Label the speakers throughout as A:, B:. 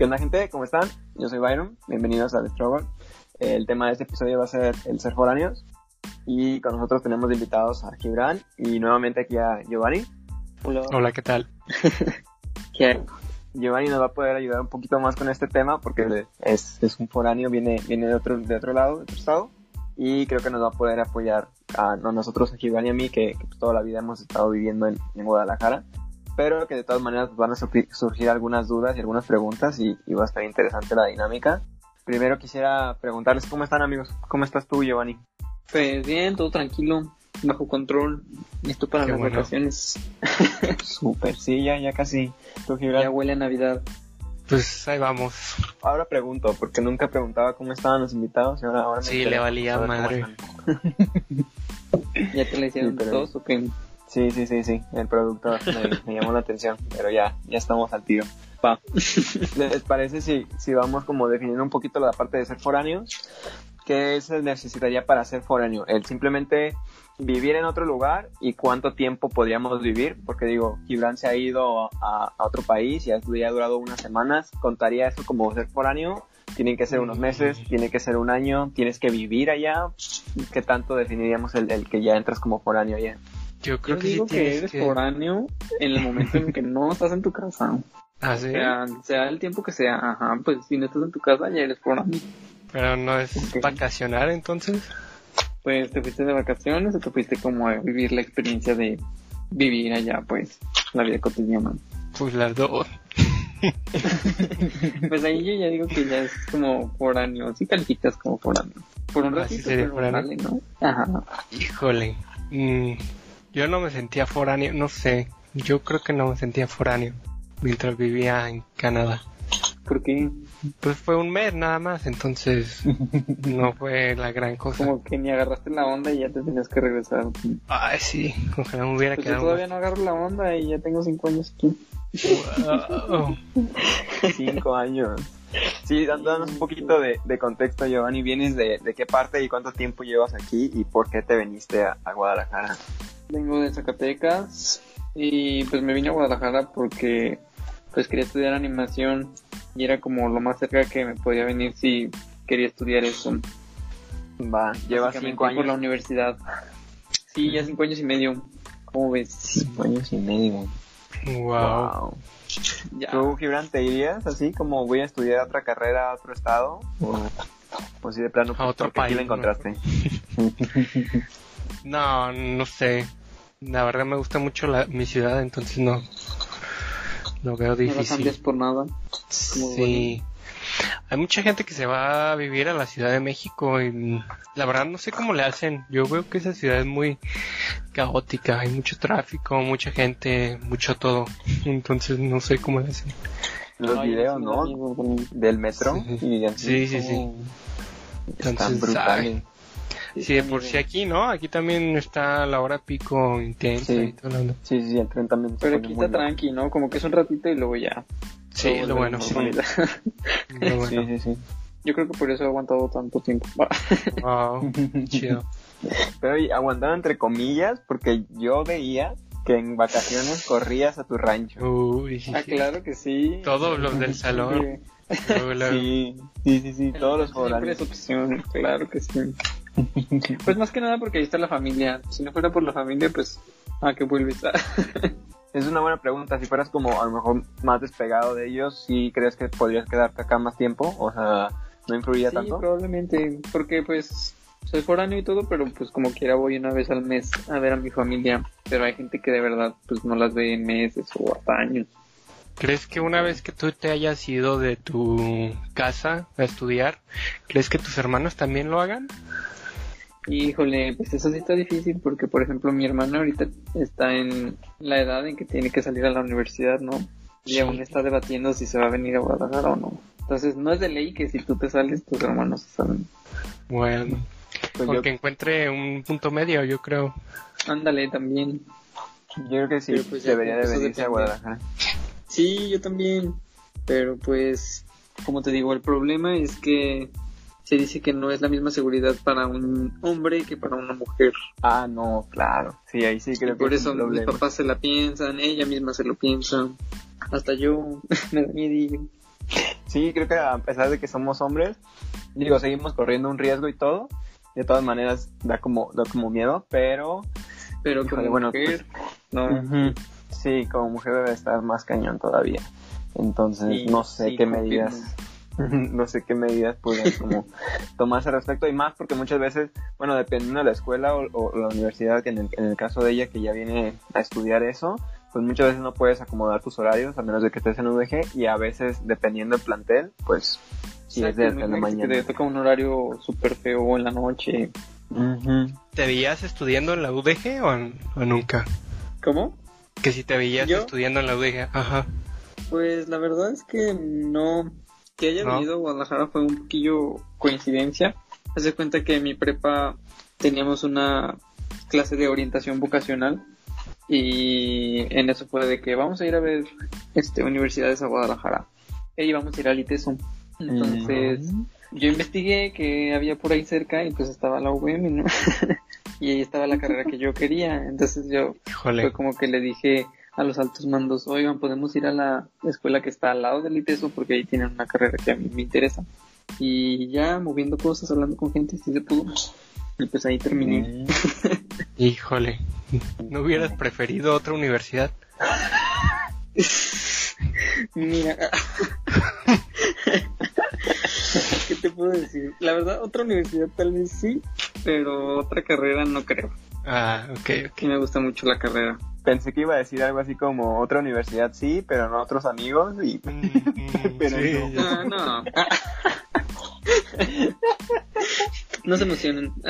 A: ¿Qué onda, gente? ¿Cómo están? Yo soy Byron. Bienvenidos a The Struggle. El tema de este episodio va a ser el ser foráneos. Y con nosotros tenemos invitados a Gibran y nuevamente aquí a Giovanni.
B: Hola.
C: Hola, ¿qué tal?
B: ¿Qué?
A: Giovanni nos va a poder ayudar un poquito más con este tema porque es, es un foráneo, viene, viene de, otro, de otro lado, de otro estado. Y creo que nos va a poder apoyar a, a nosotros, a Giovanni y a mí, que, que toda la vida hemos estado viviendo en, en Guadalajara pero que de todas maneras van a surgir algunas dudas y algunas preguntas y, y, va a estar interesante la dinámica. Primero quisiera preguntarles cómo están amigos, cómo estás tú Giovanni.
B: Pues bien, todo tranquilo, bajo control, listo para
C: Qué
B: las
C: bueno.
B: vacaciones.
A: Súper, sí, ya, ya casi. ¿Tú?
B: Ya huele a Navidad.
C: Pues ahí vamos.
A: Ahora pregunto, porque nunca preguntaba cómo estaban los invitados y ahora, ahora me
C: Sí, le valía madre.
B: ¿Ya te la hicieron
A: Sí, pero-
B: todos o qué?
A: Sí, sí, sí, sí, el productor me, me llamó la atención, pero ya, ya estamos al tiro.
B: Va.
A: ¿Les parece si, si vamos como definiendo un poquito la parte de ser foráneos? ¿Qué se necesitaría para ser foráneo? El simplemente vivir en otro lugar y cuánto tiempo podríamos vivir, porque digo, Gibran se ha ido a, a otro país y ha, ya ha durado unas semanas, ¿contaría eso como ser foráneo? Tienen que ser unos meses, tiene que ser un año, tienes que vivir allá. ¿Qué tanto definiríamos el, el que ya entras como foráneo allá?
C: Yo creo
B: Yo
C: que
B: digo
C: sí
B: que eres
C: que...
B: foráneo en el momento en que no estás en tu casa.
C: Ah,
B: O
C: sí.
B: sea, sea el tiempo que sea, ajá, pues si no estás en tu casa ya eres foráneo.
C: Pero no es
B: Ok.
C: vacacionar entonces.
B: Pues te fuiste de vacaciones o te fuiste como a vivir la experiencia de vivir allá, pues, la vida cotidiana.
C: Pues las dos.
B: Pues ahí yo ya digo que ya es como foráneo, sí calificas como foráneo. Por un
C: Ah,
B: ratito, pero vale, ¿no? Ajá.
C: Híjole. Mm, yo no me sentía foráneo, no sé. Yo creo que no me sentía foráneo mientras vivía en Canadá.
B: Porque
C: Pues fue un mes nada más, entonces no fue la gran cosa.
B: como que ni agarraste la onda y ya te tenías que regresar.
C: Ay, sí, ojalá me hubiera
B: Pues yo
C: quedado.
B: todavía no agarro la onda y ya tengo cinco años aquí.
C: Wow.
A: Cinco años. Sí, dándonos un poquito de, de contexto, Giovanni, ¿vienes de, de qué parte y cuánto tiempo llevas aquí y por qué te viniste a, a Guadalajara?
B: Vengo de Zacatecas y pues me vine a Guadalajara porque pues quería estudiar animación y era como lo más cerca que me podía venir si quería estudiar eso.
A: Va,
B: Básicamente
A: cinco
B: por la
A: años.
B: universidad. Sí, ya cinco años y medio. ¿Cómo ves?
A: Cinco años y medio.
C: wow.
A: Wow.
B: Ya.
A: ¿Tú, Gibran, te irías así como voy a estudiar otra carrera a otro estado? O pues sí, de plano,
C: A otro
A: la
C: país, ¿no?
A: encontraste.
C: No, no sé. La verdad me gusta mucho la, mi ciudad, entonces no. Lo veo
B: No la
C: difícil.
B: cambias por nada.
C: Sí. Hay mucha gente que se va a vivir a la Ciudad de México y mm, la verdad no sé cómo le hacen. Yo veo que esa ciudad es muy caótica, hay mucho tráfico, mucha gente, mucho todo. Entonces no sé cómo le hacen.
A: Los videos, ¿no? Del metro.
C: Sí.
A: Y así
C: Sí, sí, sí.
A: Están
C: Entonces,
A: brutales.
C: Sí, de por sí aquí, ¿no? Aquí también está la hora pico intensa
A: Sí.
C: y todo lo.
A: Sí, sí, el tren también.
B: Pero aquí está tranqui, ¿no? Como que es un ratito y luego ya.
C: Sí, lo bueno. lo bueno.
A: Sí, sí, sí.
B: Yo creo que por eso he aguantado tanto tiempo.
C: Wow, chido.
A: Pero y aguantando entre comillas, porque yo veía que en vacaciones corrías a tu rancho.
C: Uy, sí,
B: ah,
C: sí.
B: claro que sí.
C: Todos los del salón.
A: Sí, sí, sí, sí, todos los
B: Siempre es
A: foráneos.
B: opción, claro que sí. Pues más que nada porque ahí está la familia. Si no fuera por la familia, pues, ¿a qué vuelves?
A: Es una buena pregunta. Si fueras como a lo mejor más despegado de ellos, ¿sí crees que podrías quedarte acá más tiempo? O sea, ¿no influiría
B: sí,
A: tanto?
B: probablemente. Porque, pues, soy foráneo y todo, pero pues como quiera voy una vez al mes a ver a mi familia. Pero hay gente que de verdad, pues, no las ve en meses o hasta años.
C: ¿Crees que una vez que tú te hayas ido de tu casa a estudiar, crees que tus hermanos también lo hagan?
B: Híjole, pues eso sí está difícil porque, por ejemplo, mi hermano ahorita está en la edad en que tiene que salir a la universidad, ¿no? Y
C: Sí.
B: aún está debatiendo si se va a venir a Guadalajara o no. Entonces, no es de ley que si tú te sales, tus hermanos se salen.
C: Bueno,
A: Pues yo,
C: porque encuentre un punto medio, yo creo.
B: Ándale, también.
A: yo creo que sí
B: Pero pues
A: debería de venirse a. Guadalajara.
B: Sí, yo también. Pero pues, como te digo, el problema es que se dice que no es la misma seguridad para un hombre que para una mujer.
A: Ah, no, claro. Sí, ahí sí creo
B: Y por
A: que es
B: eso mis papás se la piensan, ella misma se lo piensa. Hasta yo me da miedillo.
A: sí, creo que a pesar de que somos hombres, digo, seguimos corriendo un riesgo y todo. De todas maneras, da como, da como miedo, pero
B: Pero
A: Híjole,
B: como
A: bueno,
B: mujer, no.
A: Ujú. Sí, como mujer debe estar más cañón todavía. Entonces,
B: Sí,
A: no sé
B: sí,
A: qué medidas, no sé qué medidas pueden como tomarse al respecto y más porque muchas veces, bueno, dependiendo de la escuela o, o la universidad, que en el, en el caso de ella que ya viene a estudiar eso, pues muchas veces no puedes acomodar tus horarios a menos de que estés en UDG y a veces dependiendo del plantel, pues si es de, la
B: imagínate que
A: mañana.
B: te toca un horario súper feo en la noche.
C: ¿Te veías estudiando en la UDG o, o nunca?
B: ¿Cómo?
C: Que si te veías
B: ¿Yo?
C: estudiando en la UDG, ajá.
B: Pues la verdad es que no. Que haya
C: ¿No?
B: venido a Guadalajara fue un poquillo coincidencia. Haz de cuenta que en mi prepa teníamos una clase de orientación vocacional y en eso fue de que vamos a ir a ver este universidades a Guadalajara e íbamos a ir al ITESO. Entonces yo investigué que había por ahí cerca y pues estaba la UVM, ¿no? y ahí estaba la carrera que yo quería. Entonces yo fue como que le dije a los altos mandos, oigan, podemos ir a la escuela que está al lado del ITESO porque ahí tienen una carrera que a mí me interesa. Y ya moviendo cosas, hablando con gente, sí se pudo. Y pues ahí terminé.
C: Híjole. ¿No hubieras preferido otra universidad?
B: Mira. ¿Qué te puedo decir? La verdad, otra universidad tal vez sí, pero otra carrera no creo.
C: Ah, ok, ok.
B: Me gusta mucho la carrera.
A: Pensé que iba a decir algo así como otra universidad sí, pero no otros amigos y
C: Mm, mm,
A: Pero
C: sí,
A: no.
C: ya-
B: No, no. No se emocionen.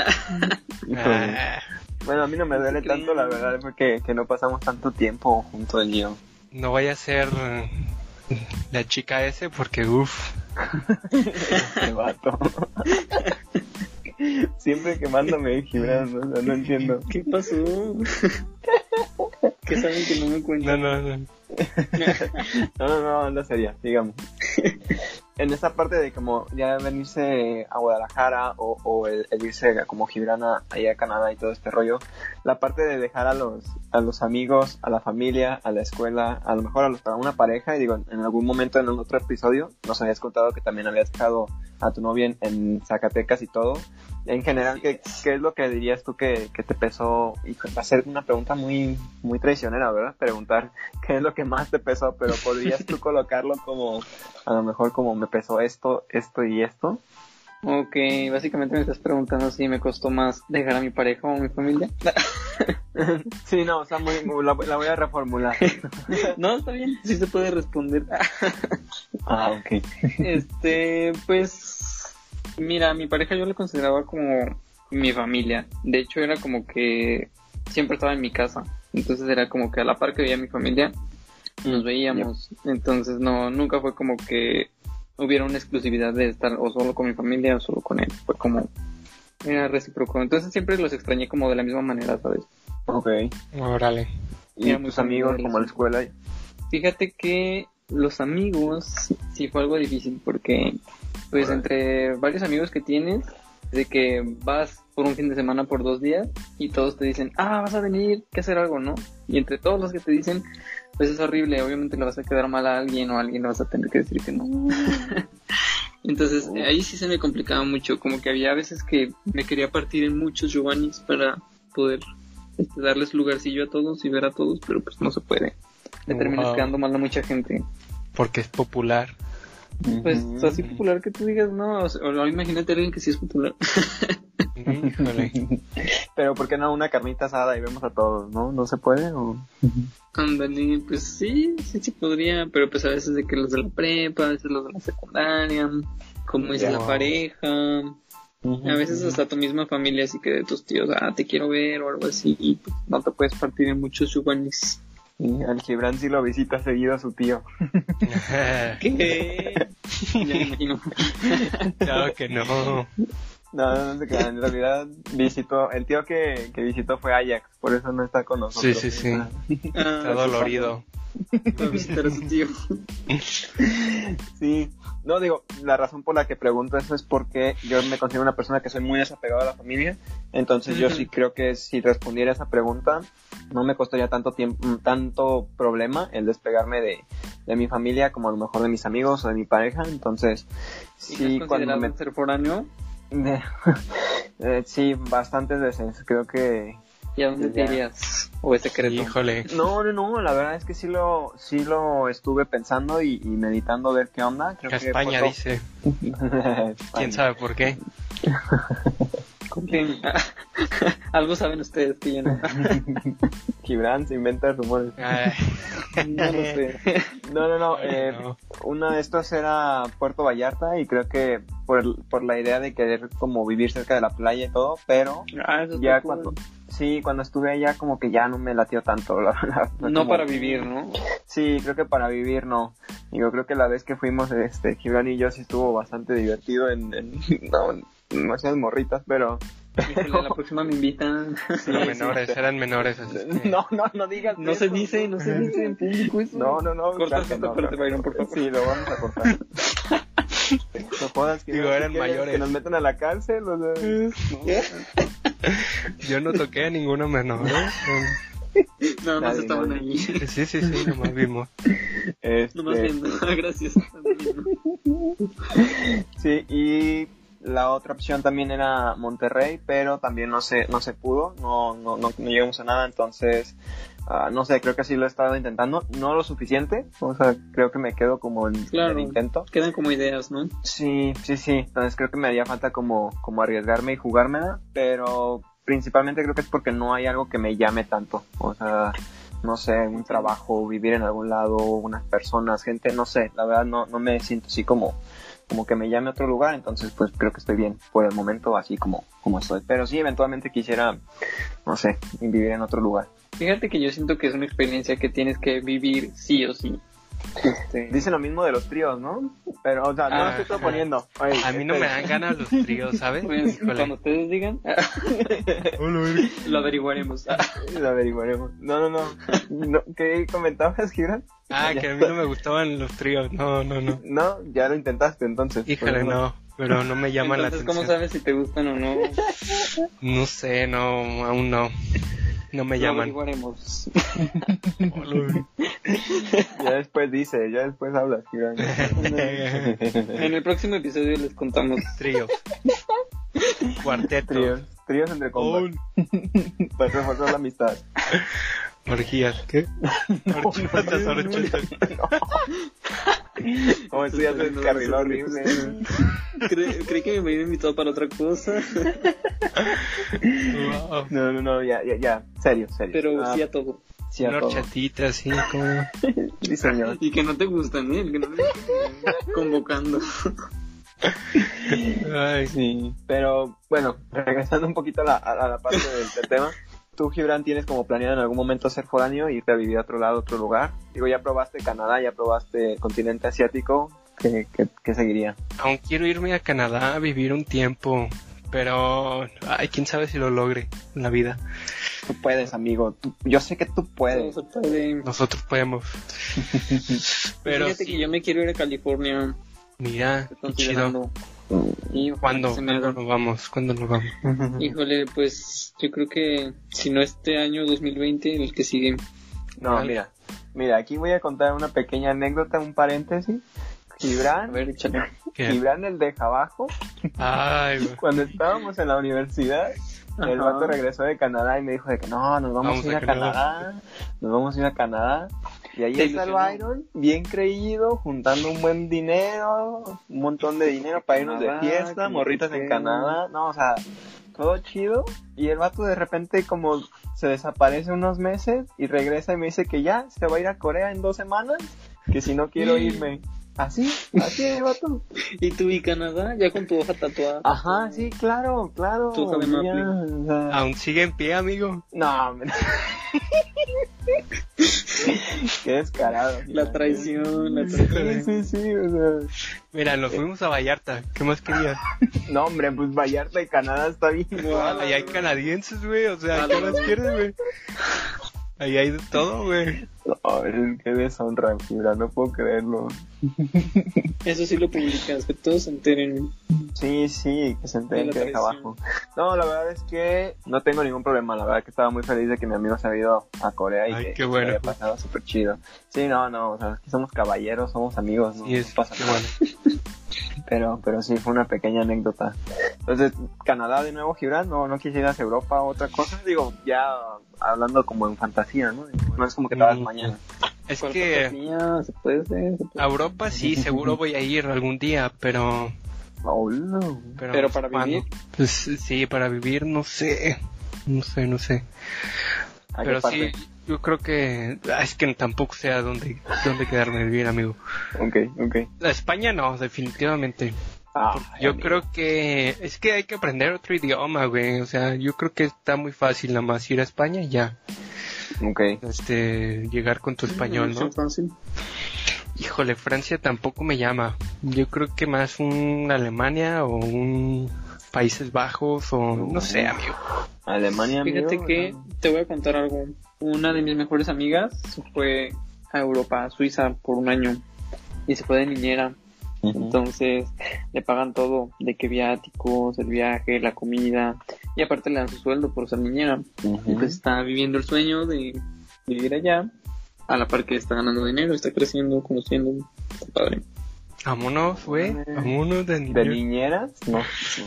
C: Ah,
A: Bueno, a mí no me duele tanto, la verdad, porque que no pasamos tanto tiempo juntos y yo.
C: no vaya a ser la chica ese porque uff.
A: Este vato. Siempre quemándome Gibran, ¿no? No, no entiendo.
B: ¿Qué pasó? ¿Qué saben que no me
C: No,
B: cuentan?
C: no, no.
A: No, no, no, anda seria, digamos. En esa parte de como ya venirse a Guadalajara o, o el, irse a- como Gibrana allá a Canadá y todo este rollo, la parte de dejar a los, a los amigos, a la familia, a la escuela, a lo mejor a, los, a una pareja, y digo, en algún momento en otro episodio nos habías contado que también habías dejado a tu novia en Zacatecas y todo. En general, ¿qué, qué es lo que dirías tú que, que te pesó? Y va a ser una pregunta muy, muy traicionera, ¿verdad? Preguntar qué es lo que más te pesó, pero podrías tú colocarlo como, a lo mejor como me pesó esto, esto y esto.
B: Ok, básicamente me estás preguntando si me costó más dejar a mi pareja o a mi familia.
A: Sí, no, está muy, muy- la, la voy a reformular.
B: No, está bien, sí se puede responder.
A: Ah, ok.
B: Este, pues, mira, mi pareja yo la consideraba como mi familia. De hecho, era como que siempre estaba en mi casa. Entonces era como que a la par que veía a mi familia, nos veíamos. Entonces no, nunca fue como que hubiera una exclusividad de estar o solo con mi familia o solo con él. Fue como, era recíproco. Entonces siempre los extrañé como de la misma manera, ¿sabes?
A: Ok.
C: Órale.
A: Y
B: Era muy
A: tus amigos, como la
B: sí.
A: escuela.
B: Fíjate que los amigos sí fue algo difícil porque pues
A: Órale.
B: entre varios amigos que tienes de que vas por un fin de semana por dos días y todos te dicen ah vas a venir que hacer algo no y entre todos los que te dicen pues es horrible obviamente le vas a quedar mal a alguien o a alguien le vas a tener que decir que no entonces ahí sí se me complicaba mucho como que había veces que me quería partir en muchos Giovannis para poder este, darles lugarcillo a todos y ver a todos pero pues no se puede le terminas quedando mal a mucha gente.
C: Porque es popular.
B: Pues así popular que tú digas, no, o, sea, o imagínate a alguien que sí es popular.
C: Híjole.
A: Pero ¿por qué no una carnita asada y vemos a todos, no? ¿No se puede? O...
B: Ándale, pues sí, sí, sí podría, pero pues a veces de que los de la prepa, a veces los de la secundaria, como dice
C: Ya.
B: la pareja, a veces hasta tu misma familia, así que de tus tíos, ah, te quiero ver o algo así, y pues, no te puedes partir en muchos chubanis.
A: Sí, al Gibran sí lo visita seguido a su tío.
B: ¿Qué? ya me imagino.
C: claro que no.
A: No, no, no. En realidad visitó, el tío que, que visitó fue Ajax, por eso no está con nosotros.
C: Sí, sí, sí.
B: Ah,
C: Está dolorido.
B: va a visitar a su tío.
A: Sí, no digo, la razón por la que pregunto eso es porque yo me considero una persona que soy muy desapegado a la familia, entonces yo sí creo que si respondiera esa pregunta no me costaría tanto tiempo, tanto problema el despegarme de, de mi familia como a lo mejor de mis amigos o de mi pareja, entonces
B: ¿Y
A: sí,
B: has
A: cuando me...
B: ser foráneo?
A: Eh, sí, bastantes veces, creo que...
B: ¿Y a dónde te
A: Ya.
B: irías? ¿O es secreto?
C: Híjole.
A: No, no, no, la verdad es que sí lo, sí lo estuve pensando y, y meditando a ver qué onda. Creo
C: A
A: que
C: España
A: por-
C: dice.
A: España.
C: ¿Quién sabe por qué?
B: Algo saben ustedes que yo no.
A: Gibran se inventa rumores.
B: No lo sé.
A: No, no, no. eh,
C: no.
A: Uno de estos era Puerto Vallarta y creo que por, por la idea de querer como vivir cerca de la playa y todo, pero
B: Ah,
A: ya
B: cool.
A: cuando... Sí, cuando estuve allá como que ya no me latió tanto, la verdad.
B: No
A: como-
B: para vivir, ¿no?
A: Sí, creo que para vivir no. Y yo creo que la vez que fuimos, este, Gibran y yo sí estuvo bastante divertido en, en no, en demasiadas morritas, pero...
B: Híjole, la próxima me invitan.
A: Sí,
C: menores, eran menores. así que-
A: No, no, no digas
B: No
A: eso.
B: se dice, no se dice en público eso.
A: No, no, no.
B: Corta esto,
A: no,
B: pero te Byron, por favor.
A: Sí, lo vamos a cortar. No jodas que
C: Digo,
A: no,
C: eran mayores.
A: Que nos metan a la cárcel, o sea,
C: Yo no toqué a ninguno menor. ¿eh?
B: Nada más
A: Nadie,
B: estaban
A: nadie.
B: ahí.
C: Sí, sí, sí, nomás vimos.
A: Este,
B: Nomás viendo. Gracias.
A: Sí, y la otra opción también era Monterrey, pero también no se, no se pudo, no, no, no, no llegamos a nada, entonces, ah, no sé, creo que sí lo he estado intentando, no lo suficiente, o sea, creo que me quedo como en, en
B: Claro.
A: el intento.
B: Quedan como ideas, ¿no?
A: Sí, sí, sí, entonces creo que me haría falta como, como arriesgarme y jugármela, pero principalmente creo que es porque no hay algo que me llame tanto, o sea, no sé, un trabajo, vivir en algún lado, unas personas, gente, no sé, la verdad no, no me siento así como, como que me llame a otro lugar, entonces pues creo que estoy bien por el momento así como, como estoy, pero sí, eventualmente quisiera, no sé, vivir en otro lugar.
B: Fíjate que yo siento que es una experiencia que tienes que vivir sí o sí. Este,
A: Dicen lo mismo de los tríos, ¿no? Pero, o sea, no lo
C: Ah,
A: estoy proponiendo. Oye,
C: A mí no me dan ganas los tríos, ¿sabes?
B: pues,
C: Híjole.
B: cuando ustedes digan, lo averiguaremos.
A: Lo averiguaremos. No, no, no. no ¿Qué comentabas, Gibran?
C: Ah, que a mí no me gustaban los tríos. No, no, no.
A: No, ya lo intentaste entonces.
C: Híjole,
A: Pues,
C: no. Pero no me llaman la
B: Entonces, ¿cómo
C: atención.
B: sabes si te gustan o no?
C: No sé, no, aún no. No me
B: Lo
C: llaman.
B: averiguaremos.
A: Ya después dice, ya después hablas.
B: En el próximo episodio les contamos.
C: Tríos. Cuarteto.
A: Tríos. Tríos entre compas. Para reforzar la amistad.
C: Orgías. ¿Qué? Horchatas, horchatas.
A: Como esto ya se descarriló horrible.
B: Cre- creí que me había invitado para otra cosa,
C: Wow.
A: No, no, no, ya, ya, ya. Serio, serio.
B: pero
A: Ah,
B: sí a todo.
A: sí a
C: Una
A: todo.
C: horchatita así como...
A: Sí, señor.
B: Y que no te gustan, ¿eh? El que no te convocando.
C: Ay,
A: Sí, pero bueno, regresando un poquito a la, a la parte del, del tema. Tú, Gibran, tienes como planeado en algún momento ser foráneo e irte a vivir a otro lado, a otro lugar. Digo, ya probaste Canadá, ya probaste el continente asiático. ¿Qué, qué, qué seguiría?
C: aún quiero irme a Canadá a vivir un tiempo, pero ay, quién sabe si lo logre en la vida.
A: Tú puedes, amigo. Tú- yo sé que tú puedes.
C: Nosotros podemos. Pero
B: Fíjate
C: sí,
B: que yo me quiero ir a California.
C: mira, qué chido.
B: Y.
C: ¿Cuándo nos vamos? ¿Cuándo nos vamos?
B: Híjole, pues yo creo que si no este año 2020, el que sigue.
A: No, mira. Mira, aquí voy a contar una pequeña anécdota, un paréntesis.
B: A
A: Gibran,
B: ver,
A: el de Jabajo,
C: Ay,
A: cuando estábamos en la universidad, el vato regresó de Canadá y me dijo de que no, nos vamos,
C: Vamos
A: a ir
C: a
A: a Canadá, nos vamos a ir a Canadá. Y ahí está el. Byron, bien creído, juntando un buen dinero, un montón de dinero para irnos de fiesta, morritas en. Canadá, no, o sea, todo chido. Y el vato de repente como se desaparece unos meses y regresa y me dice que ya se va a ir a Corea en dos semanas, que si no quiero irme. Así, así el vato.
B: ¿Y tú y Canadá? Ya con tu hoja tatuada.
A: Ajá, sí, claro, claro.
B: Tú sabes,
A: ya,
B: Maple.
A: o sea,
C: ¿Aún sigue en pie, amigo?
A: No, hombre. Qué descarado.
B: La traición, la
A: Sí,
B: traición.
A: sí, sí, o sea.
C: Mira, nos fuimos a Vallarta. ¿Qué más querías?
A: No, hombre, pues Vallarta y Canadá está bien.
C: Ahí hay canadienses, güey. O sea, ¿qué más quieres, güey? Ahí hay de todo, güey.
A: No, Ay, qué deshonra, Fibra, no puedo creerlo.
B: Eso sí lo publicas, que todos se enteren.
A: Sí, sí, que se enteren que deja abajo. No, la verdad es que no tengo ningún problema. La verdad que estaba muy feliz de que mi amigo se había ido a Corea y
C: Ay,
A: que
C: qué
A: se
C: bueno.
A: había pasado súper chido. Sí, no, no, o sea, aquí somos caballeros, somos amigos, no,
C: Y es
A: no pasa
C: qué
A: nada.
C: bueno.
A: Pero, pero sí, fue una pequeña anécdota. Entonces, Canadá de nuevo, Gibran, no, no quisieras Europa o otra cosa. Digo, ya hablando como en fantasía, ¿no? No es como que te vas
C: Mm.
A: mañana.
C: Es
B: ¿Cuál
C: que
B: fantasía? se puede hacer. se puede
C: a Europa sí, seguro voy a ir algún día, pero...
A: Oh, no.
C: Pero,
B: Pero para vivir.
C: Pues sí, para vivir no sé. No sé, no sé.
A: ¿A qué
C: Pero
A: parte?
C: Yo creo que... ah, Es que tampoco sé a dónde, dónde quedarme a vivir, amigo.
A: Ok, ok.
C: La España no, definitivamente.
A: Ah,
C: Yo
A: amigo.
C: creo que es que hay que aprender otro idioma, güey. O sea, yo creo que está muy fácil nada más ir a España y ya.
A: Ok.
C: Este, llegar con tu español, ¿no?
B: Fácil.
C: Híjole, Francia tampoco me llama. Yo creo que más un Alemania o un Países Bajos o no sé, amigo.
A: Alemania,
B: Fíjate
A: amigo,
B: que
A: ¿no?
B: Te voy a contar algo. Una de mis mejores amigas se fue a Europa, a Suiza, por un año. Y se fue de niñera. Entonces le pagan todo, de que viáticos, el viaje, la comida. Y aparte le dan su sueldo por ser niñera. Y pues está viviendo el sueño de vivir allá. A la par que está ganando dinero, está creciendo, conociendo. Está padre.
C: Vámonos, güey. Vámonos de
A: ¿De
C: niño.
A: niñeras? No.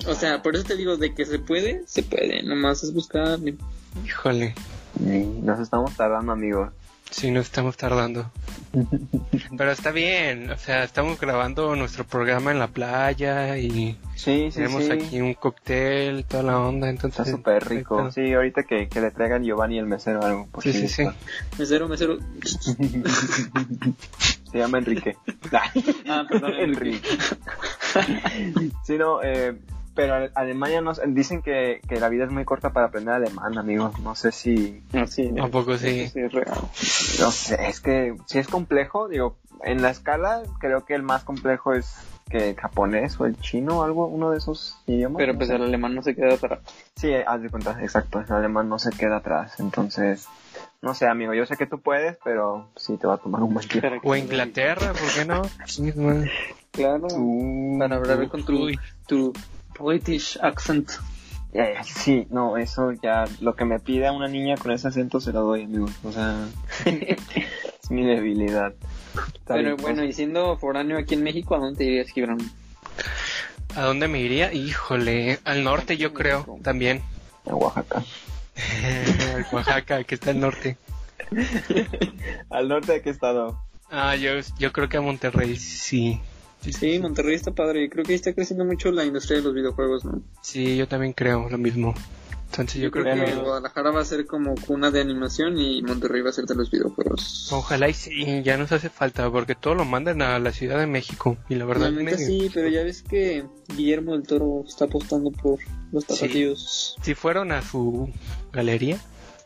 B: O sea, por eso te digo, de que se puede, se puede. Nomás es buscarle.
C: Híjole.
A: Nos estamos tardando, amigos.
C: Sí, nos estamos tardando. Pero está bien. O sea, estamos grabando nuestro programa en la playa y
A: Sí, sí,
C: tenemos
A: sí.
C: aquí un cóctel, toda la onda. Entonces,
A: Está súper rico. Sí, ahorita que, que le traigan Giovanni el mesero algo. por
C: Sí, sí, sí.
B: Mesero, mesero.
A: Se llama Enrique.
B: Ah, perdón,
A: Enrique. sí, no, eh, pero Ale- Alemania nos dicen que, que la vida es muy corta para aprender alemán, amigos. No sé si,
B: Ah, sí,
C: ¿A poco sí?
B: es real.
A: no sé, es que si es complejo, digo, en la escala creo que el más complejo es que el japonés o el chino o algo, uno de esos idiomas.
B: Pero
A: no
B: pues
A: sé.
B: el alemán no se queda atrás.
A: Sí, haz de cuenta, exacto, el alemán no se queda atrás, entonces, no sé, amigo, yo sé que tú puedes, pero sí te va a tomar un buen tiempo.
C: O Inglaterra, ¿por qué no?
B: Claro. Para hablar con tu, tu British accent.
A: Eh, sí, no, eso ya, lo que me pida una niña con ese acento se lo doy, amigo, o sea, es mi debilidad. Está
B: Pero
A: bien,
B: bueno,
A: pues,
B: y siendo foráneo aquí en México, ¿a dónde te irías, Gibran?
C: ¿A dónde me iría? Híjole, al norte yo creo, también.
A: a Oaxaca.
C: Oaxaca, que está al norte.
A: ¿Al norte de qué estado?
C: Ah, yo, yo creo que a Monterrey sí.
B: Sí, Monterrey está padre. Creo que ahí está creciendo mucho la industria de los videojuegos, ¿no?
C: Sí, yo también creo lo mismo. Entonces yo creo
B: que
C: que
B: Guadalajara va a ser como cuna de animación y Monterrey va a ser de los videojuegos.
C: ojalá y sí, ya nos hace falta porque todo lo mandan a la Ciudad de México y la verdad
B: La neta
C: me-
B: sí, pero ya ves que Guillermo del Toro está apostando por los
C: Sí.
B: tapatíos.
C: si fueron a su galería,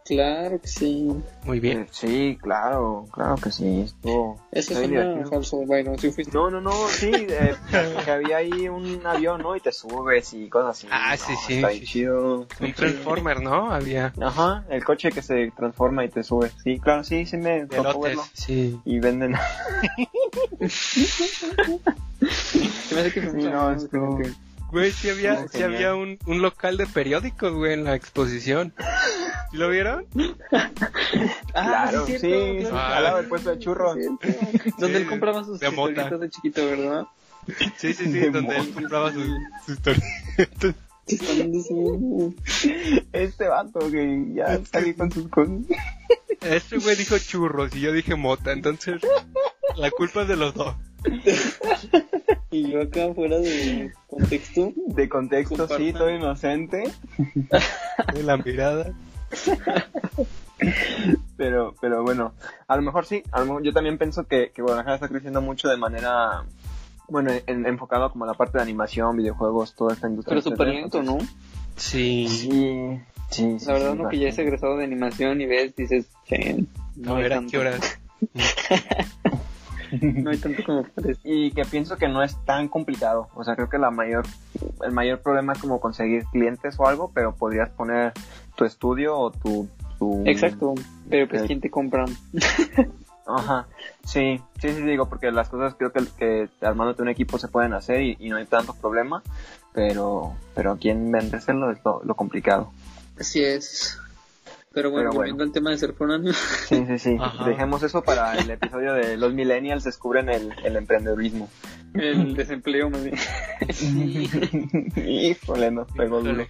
B: Claro que sí.
C: muy bien.
A: Eh, sí, claro, claro que sí, estuvo...
B: Eso
A: divertido.
B: falso. Bueno, si fuiste.
A: No, no, no, sí, eh, que había ahí un avión, ¿no? Y te subes y cosas así.
C: Ah, sí,
A: No,
C: sí, sí, sí.
A: chido.
C: Un Transformer, ¿no? Había
A: Ajá, el coche que se transforma y te sube. Sí, claro, sí, sí me tocó verlo.
C: sí.
A: Y venden.
B: Se me hace que fue
A: Sí, no,
B: como que-
C: Güey, sí había, sí
A: genial.
C: había un, un local de periódicos, güey, en la exposición. ¿Sí ¿Lo vieron?
B: Ah,
A: claro,
B: sí,
A: sí.
C: Ah.
A: al lado del puesto de churros.
B: Sí. Donde
C: Sí,
B: él compraba sus
C: de mota.
B: historietas de chiquito, ¿verdad?
C: Sí, sí, sí,
A: De
C: donde él compraba su, su historia.
B: ¿Qué están diciendo?
A: Este vato que ya salí con sus cosas.
C: Este güey dijo churros y yo dije mota, entonces la culpa es de los dos.
B: Y yo acá fuera de contexto.
A: De contexto, sí, todo inocente.
C: De la mirada.
A: Pero, pero bueno, a lo mejor sí. A lo mejor yo también pienso que, que Guadalajara está creciendo mucho de manera. Bueno, en- enfocado como a la parte de animación, videojuegos, toda esta industria.
B: Pero súper lento, ¿no?
C: Sí.
A: Sí, sí, sí.
B: La verdad,
A: sí,
B: uno que ya es egresado de animación y ves, dices, "Che, no,
C: A ver a qué horas.
B: No hay tanto como parece.
A: y que pienso que no es tan complicado. O sea, creo que la mayor, el mayor problema es como conseguir clientes o algo, pero podrías poner tu estudio o tu... tu
B: Exacto, pero pues
A: Ok.
B: ¿quién te compra?
A: Ajá, sí, sí, sí, digo, porque las cosas creo que, que armándote un equipo se pueden hacer y, y no hay tantos problemas, pero, pero a quién vendérselo es lo, lo complicado.
B: Así es. Pero bueno,
A: Pero
B: volviendo al tema de ser foráneo.
A: Sí, sí, sí.
C: Ajá.
A: Dejemos eso para el episodio de los millennials descubren el, el emprendedurismo.
B: El desempleo, más bien.
A: Híjole, nos pegó duro.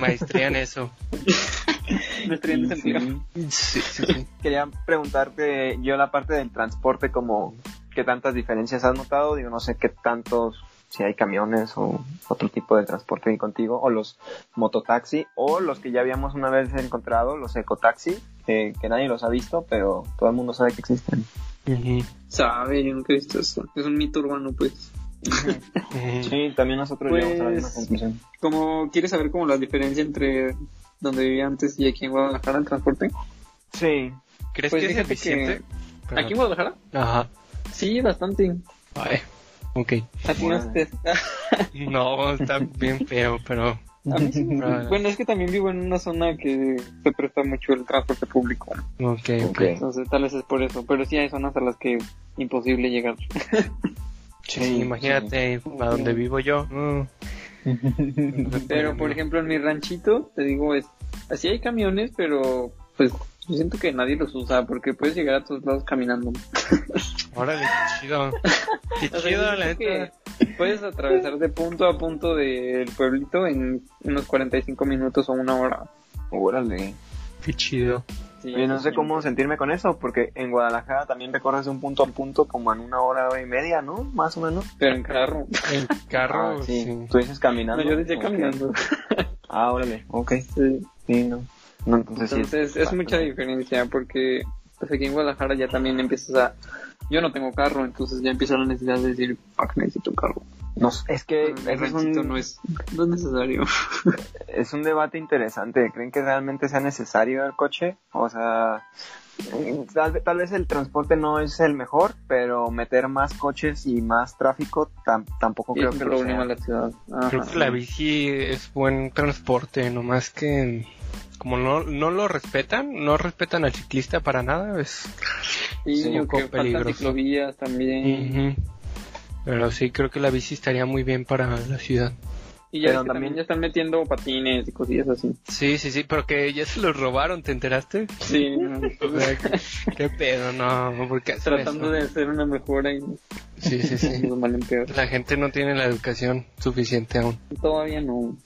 C: Maestría en eso.
B: Nuestro desempleo.
C: Sí, sí, sí.
A: Quería preguntarte yo la parte del transporte, como qué tantas diferencias has notado, digo, no sé qué tantos, si hay camiones o otro tipo de transporte ahí contigo, o los mototaxi, o los que ya habíamos una vez encontrado, los ecotaxi, que, que nadie los ha visto, pero todo el mundo sabe que existen.
B: Sabe, yo nunca he visto eso. Es un mito urbano, pues.
A: Sí, también nosotros
B: Pues-
A: llegamos a la misma conclusión.
B: Como quieres saber como la diferencia entre donde vivía antes y aquí en Guadalajara el transporte.
A: Sí,
C: ¿Crees
B: Pues
C: que es eficiente? Perdón.
B: ¿Aquí en Guadalajara?
C: Ajá.
B: Sí, bastante.
C: Ay, ok.
B: A ti no
A: Bueno.
B: te-
C: No, está bien feo, pero...
B: A mí sí.
C: Ah.
B: Bueno, es que también vivo en una zona que se presta mucho el transporte público.
C: Ok, ok.
A: Ok.
B: Entonces, tal vez es por eso. Pero sí hay zonas a las que imposible llegar.
C: Sí, imagínate a donde vivo yo. Mm.
B: Pero, por ejemplo, en mi ranchito, te digo, es así hay camiones, pero pues yo siento que nadie los usa porque puedes llegar a todos lados caminando.
C: Órale, qué chido. Qué
B: O sea,
C: chido, la neta.
B: que puedes atravesar de punto a punto del pueblito en unos 45 minutos o una hora.
A: órale.
C: Qué chido.
B: Sí,
A: Oye, no sé cómo sentirme con eso, porque en Guadalajara también recorres de un punto a punto como en una hora, hora y media, ¿no? Más o menos.
B: Pero en carro.
C: En carro,
A: Ah, sí.
C: sí.
A: Tú dices caminando.
B: No, yo decía caminando.
A: Ah, órale, ok.
B: Sí.
A: Sí, no. No, entonces, sí
B: Entonces es mucha diferencia porque pues aquí en Guadalajara ya también empiezas a... Yo no tengo carro, entonces ya empieza la necesidad de decir, fuck, necesito un carro.
A: No, es que
B: el
A: es un,
B: no, es, no es necesario.
A: es un debate interesante. ¿Creen que realmente sea necesario el coche? O sea, tal, tal vez el transporte no es el mejor, pero meter más coches y más tráfico tam- tampoco
B: Y
A: creo
B: es
A: que lo sea.
B: a la ciudad. Ajá.
C: Creo que la bici es buen transporte, nomás que como no, no lo respetan, no respetan al ciclista para nada, es...
B: Sí,
A: Sí,
C: un poco peligroso.
B: ciclovías también.
C: Pero sí, creo que la bici estaría muy bien para la ciudad.
B: Y ya
A: Pero
B: ves que
A: también-
B: también ya están metiendo patines y cosillas así.
C: Sí, sí, sí, pero que ya se los robaron, ¿te enteraste?
B: Sí,
C: O sea, ¿qué, qué pedo? No, porque
B: tratando
C: eso?
B: de hacer una mejora y
C: Sí, sí, sí.
B: mal en peor.
C: La gente no tiene la educación suficiente aún.
B: Todavía no.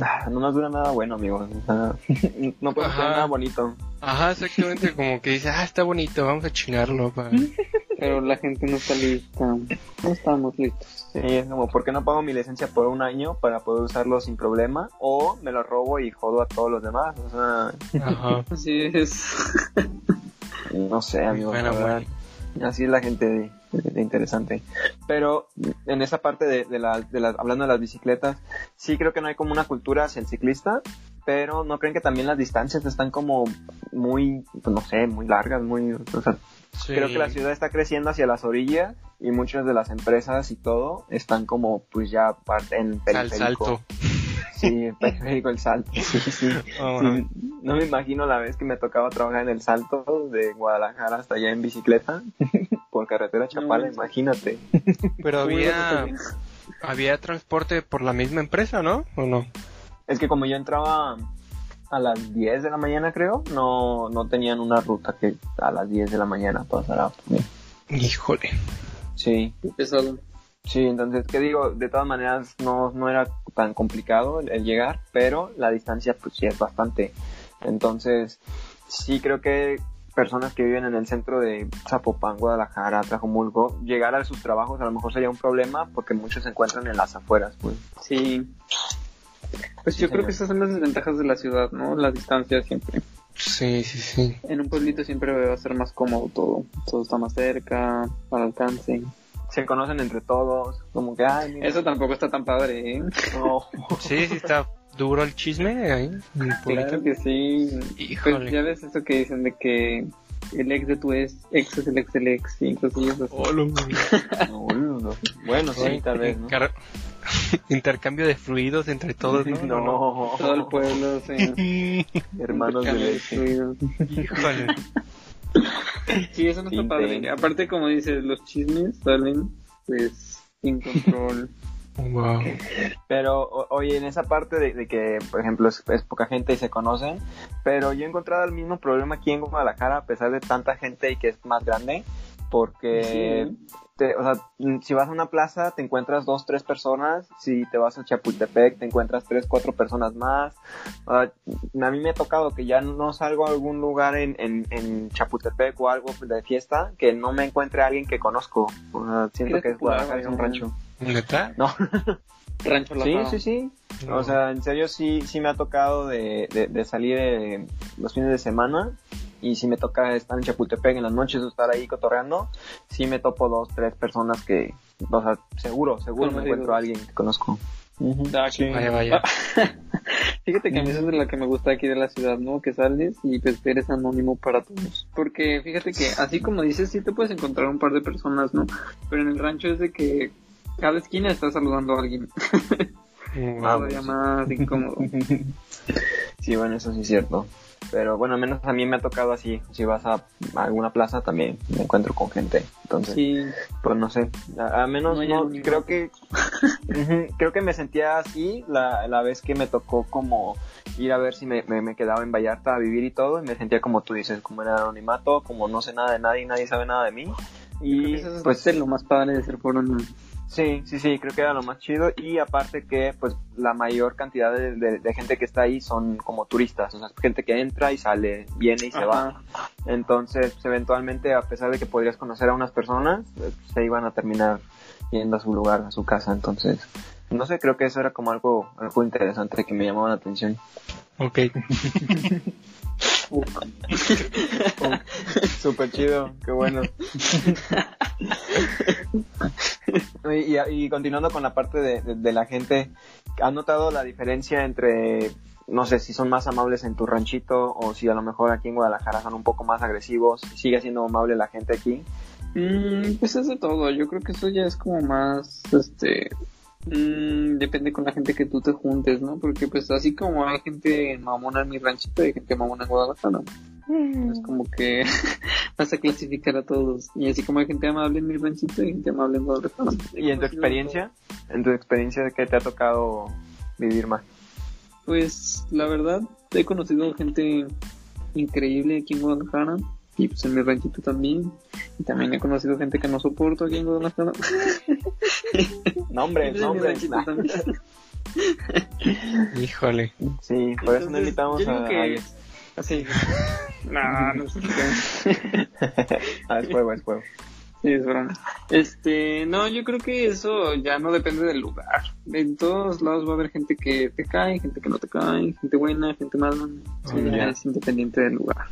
A: Ah, No nos dura nada bueno, amigo. O sea, no puede ser nada bonito.
C: Ajá, exactamente, como que dice, ah, está bonito, vamos a chingarlo. pa".
B: Pero la gente no está lista. No estamos listos.
A: Sí, es como, ¿por qué no pago mi licencia por un año para poder usarlo sin problema? O me lo robo y jodo a todos los demás. O sea,
C: Ajá.
B: Así es.
A: no sé, amigo.
C: Bueno,
A: la. Así es la gente de, de- de interesante. Pero en esa parte de, de, la- de las- hablando de las bicicletas, sí creo que no hay como una cultura hacia el ciclista, pero no creen que también las distancias están como muy, pues no sé, muy largas, muy, o sea,
C: Sí.
A: creo que la ciudad está creciendo hacia las orillas y muchas de las empresas y todo están como pues ya en
C: Al
A: periférico.
C: salto.
A: Sí, el periférico, el salto. Sí, sí.
C: Oh,
A: Sí, No me imagino la vez que me tocaba trabajar en el salto de Guadalajara hasta allá en bicicleta por carretera Chapala,
B: No.
A: imagínate.
C: Pero había, había transporte por la misma empresa, ¿no? ¿O no?
A: Es que como yo entraba a las 10 de la mañana, creo, no, no tenían una ruta que a las 10 de la mañana pasara. por mí.
C: Híjole.
A: Sí,
B: pesado.
A: sí, entonces, ¿qué digo? De todas maneras, no, no era tan complicado el, el llegar, pero la distancia, pues sí es bastante. Entonces, sí creo que personas que viven en el centro de Zapopan, Guadalajara, Trajomulco, llegar a sus trabajos a lo mejor sería un problema porque muchos se encuentran en las afueras, pues.
B: Sí. Pues
A: Sí,
B: yo creo
A: señor.
B: que esas son las desventajas de la ciudad, ¿no? La distancia siempre.
C: Sí, sí, sí.
B: En un pueblito siempre va a ser más cómodo todo. Todo está más cerca, al alcance.
A: Se conocen entre todos, como que, ay, mira,
B: Eso tampoco está tan padre, ¿eh?
A: no.
C: Sí, sí está duro el chisme ahí.
B: Claro que sí.
C: Híjole.
B: Pues ya ves eso que dicen de que el ex de tu ex, ex es el ex del ex, y cosillas así.
C: Güey.
A: No, no. Bueno, sí, tal vez, ¿no?
C: Car- Intercambio de fluidos entre todos, ¿no?
A: No,
B: Todo el pueblo, sí.
A: hermanos de leche.
B: fluidos.
C: Híjole.
B: Sí, eso no está padre. Aparte, como dices, los chismes salen, pues, sin control.
C: Wow.
A: Pero, o- oye, en esa parte de, de que, por ejemplo, es, es poca gente y se conocen, pero yo he encontrado el mismo problema aquí en Guadalajara, a pesar de tanta gente y que es más grande, porque, te- o sea, mm, si vas a una plaza te encuentras dos, tres personas, si te vas a Chapultepec te encuentras tres, cuatro personas más. Ah, a mí me ha tocado que ya no salgo a algún lugar en, en, en Chapultepec o algo de fiesta que no me encuentre a alguien que conozco. O sea, siento que Guadalajara es un rancho.
C: ¿Neta?
A: No,
B: Rancho
A: sí, sí, sí.
C: No.
A: O sea, en serio sí, sí me ha tocado de, de, de salir eh, los fines de semana y si me toca estar en Chapultepec en las noches o estar ahí cotorreando, sí me topo dos, tres personas que, o sea, seguro, seguro me encuentro a alguien que conozco.
B: Ah, qué
C: Vaya, vaya.
B: Fíjate que a mí eso es de la que me gusta aquí de la ciudad, ¿no? Que sales y pues eres anónimo para todos. Porque fíjate que así como dices, sí te puedes encontrar un par de personas, ¿no? Pero en el rancho es de que cada esquina estás saludando a alguien. Todavía más incómodo.
A: Sí, bueno, eso sí es cierto. Pero bueno, al menos a mí me ha tocado así. Si vas a alguna plaza también me encuentro con gente. Entonces,
B: Sí,
A: pues no sé. A, a menos
B: No
A: creo que creo que me sentía así la, la vez que me tocó como ir a ver si me, me, me quedaba en Vallarta a vivir y todo. Y me sentía como tú dices, como en anonimato, como no sé nada de nadie nadie sabe nada de mí. Y
B: eso es
A: pues
B: lo más padre de ser foráneo.
A: Sí, sí, sí, creo que era lo más chido y aparte que pues la mayor cantidad de, de- de gente que está ahí son como turistas, o sea, gente que entra y sale, viene y se va. Entonces, pues, eventualmente, a pesar de que podrías conocer a unas personas, eh, se iban a terminar yendo a su lugar, a su casa, entonces, no sé, creo que eso era como algo, algo interesante que me llamaba la atención.
C: Ok.
A: Súper chido, qué bueno. y, y- y continuando con la parte de, de- de la gente, ¿has notado la diferencia entre, no sé, si son más amables en tu ranchito o si a lo mejor aquí en Guadalajara son un poco más agresivos? ¿Sigue siendo amable la gente aquí?
B: Mm, pues es de todo. Yo creo que eso ya es como más, este, mm, depende con la gente que tú te juntes, ¿no? Porque pues así como hay gente mamona en mi ranchito, hay gente mamona en Guadalajara. Es como que vas a clasificar a todos. Y así como hay gente amable en mi ranchito, hay gente amable en Guadalajara.
A: ¿Y en tu experiencia? ¿En tu experiencia qué te ha tocado vivir más?
B: Pues la verdad, he conocido gente increíble aquí en Guadalajara. Y pues en mi ranchito también. Y también he conocido gente que no soporto aquí en Guadalajara.
A: Nombres, nombres.
C: Híjole.
A: Sí, por eso no
B: Entonces,
A: invitamos
B: yo digo
A: a...
B: que-. Así. No, no sé qué.
A: ah, es juego, es juego.
B: Sí, es broma. Este, no, yo creo que eso ya no depende del lugar. En todos lados va a haber gente que te cae, gente que no te cae, gente buena, gente mala. Eso
C: Oh,
B: ya
C: ya.
B: es independiente del lugar.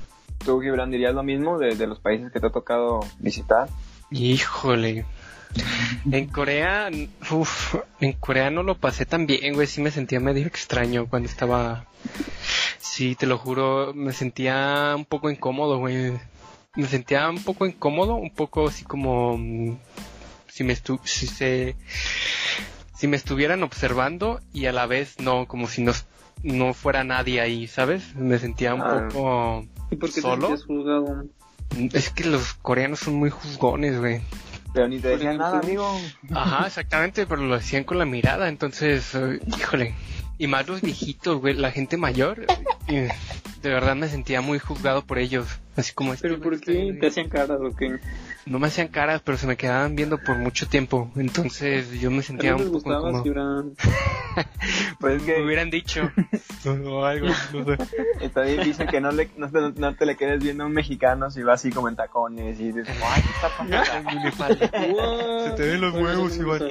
A: ¿Tú, Gibran, dirías lo mismo de, de los países que te ha tocado visitar?
C: Híjole. En Corea, uff, en Corea no lo pasé tan bien, güey. Sí me sentía medio extraño cuando estaba. Sí, te lo juro, me sentía un poco incómodo, güey. Me sentía un poco incómodo, un poco así como. mm, Si me, estu si se, si me estuvieran observando y a la vez no, como si no, no fuera nadie ahí, ¿sabes? Me sentía un
A: Ah.
C: poco.
B: ¿Y por qué
C: ¿Solo?
B: te sentías juzgado?
C: Es que los coreanos son muy juzgones, güey.
A: Pero ni te decían nada, amigo.
C: Ajá, exactamente, pero lo hacían con la mirada, entonces, eh, híjole. Y más los viejitos, güey, la gente mayor, eh, de verdad me sentía muy juzgado por ellos. Así como este
B: ¿Pero por
C: este,
B: qué
C: güey.
B: te hacían caras o qué?
C: No me hacían caras, pero se me quedaban viendo por mucho tiempo. Entonces yo me
B: ¿A
C: sentía
B: no
C: un poco
B: gustaba hubieran...
A: Pues es
C: Me
A: que
C: hubieran dicho. o algo,
A: está difícil que no, le, no, te, no te le quedes viendo a un mexicano si va así como en tacones y dices, ay, ¿qué está pasando?
C: Se te ven los huevos, Iván.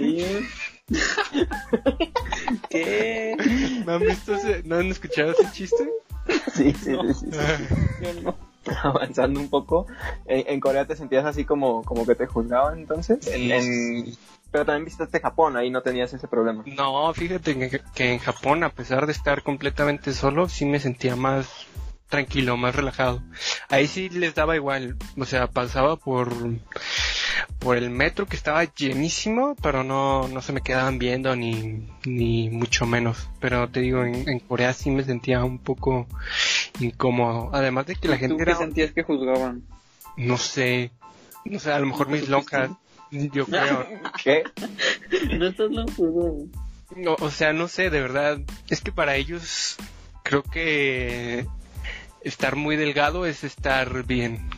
B: ¿Qué?
C: ¿No han visto ese, no han escuchado ese chiste?
A: Sí, sí, sí, sí, sí. Avanzando un poco, en, en Corea te sentías así como, como que te juzgaban entonces. En- en- pero también visitaste Japón, ahí no tenías ese problema.
C: No, fíjate que, que en Japón, a pesar de estar completamente solo, sí me sentía más tranquilo, más relajado. Ahí sí les daba igual, o sea, pasaba por por el metro que estaba llenísimo, pero no, no se me quedaban viendo ni, ni mucho menos. Pero te digo, en, en Corea sí me sentía un poco incómodo. Además de que la
B: ¿Tú
C: gente
B: qué
C: era...
B: sentías que juzgaban?
C: no sé, no sé, a lo mejor mis locas, yo creo.
A: ¿Qué?
B: No estás loco.
C: No, o sea, no sé, de verdad, es que para ellos creo que estar muy delgado es estar bien,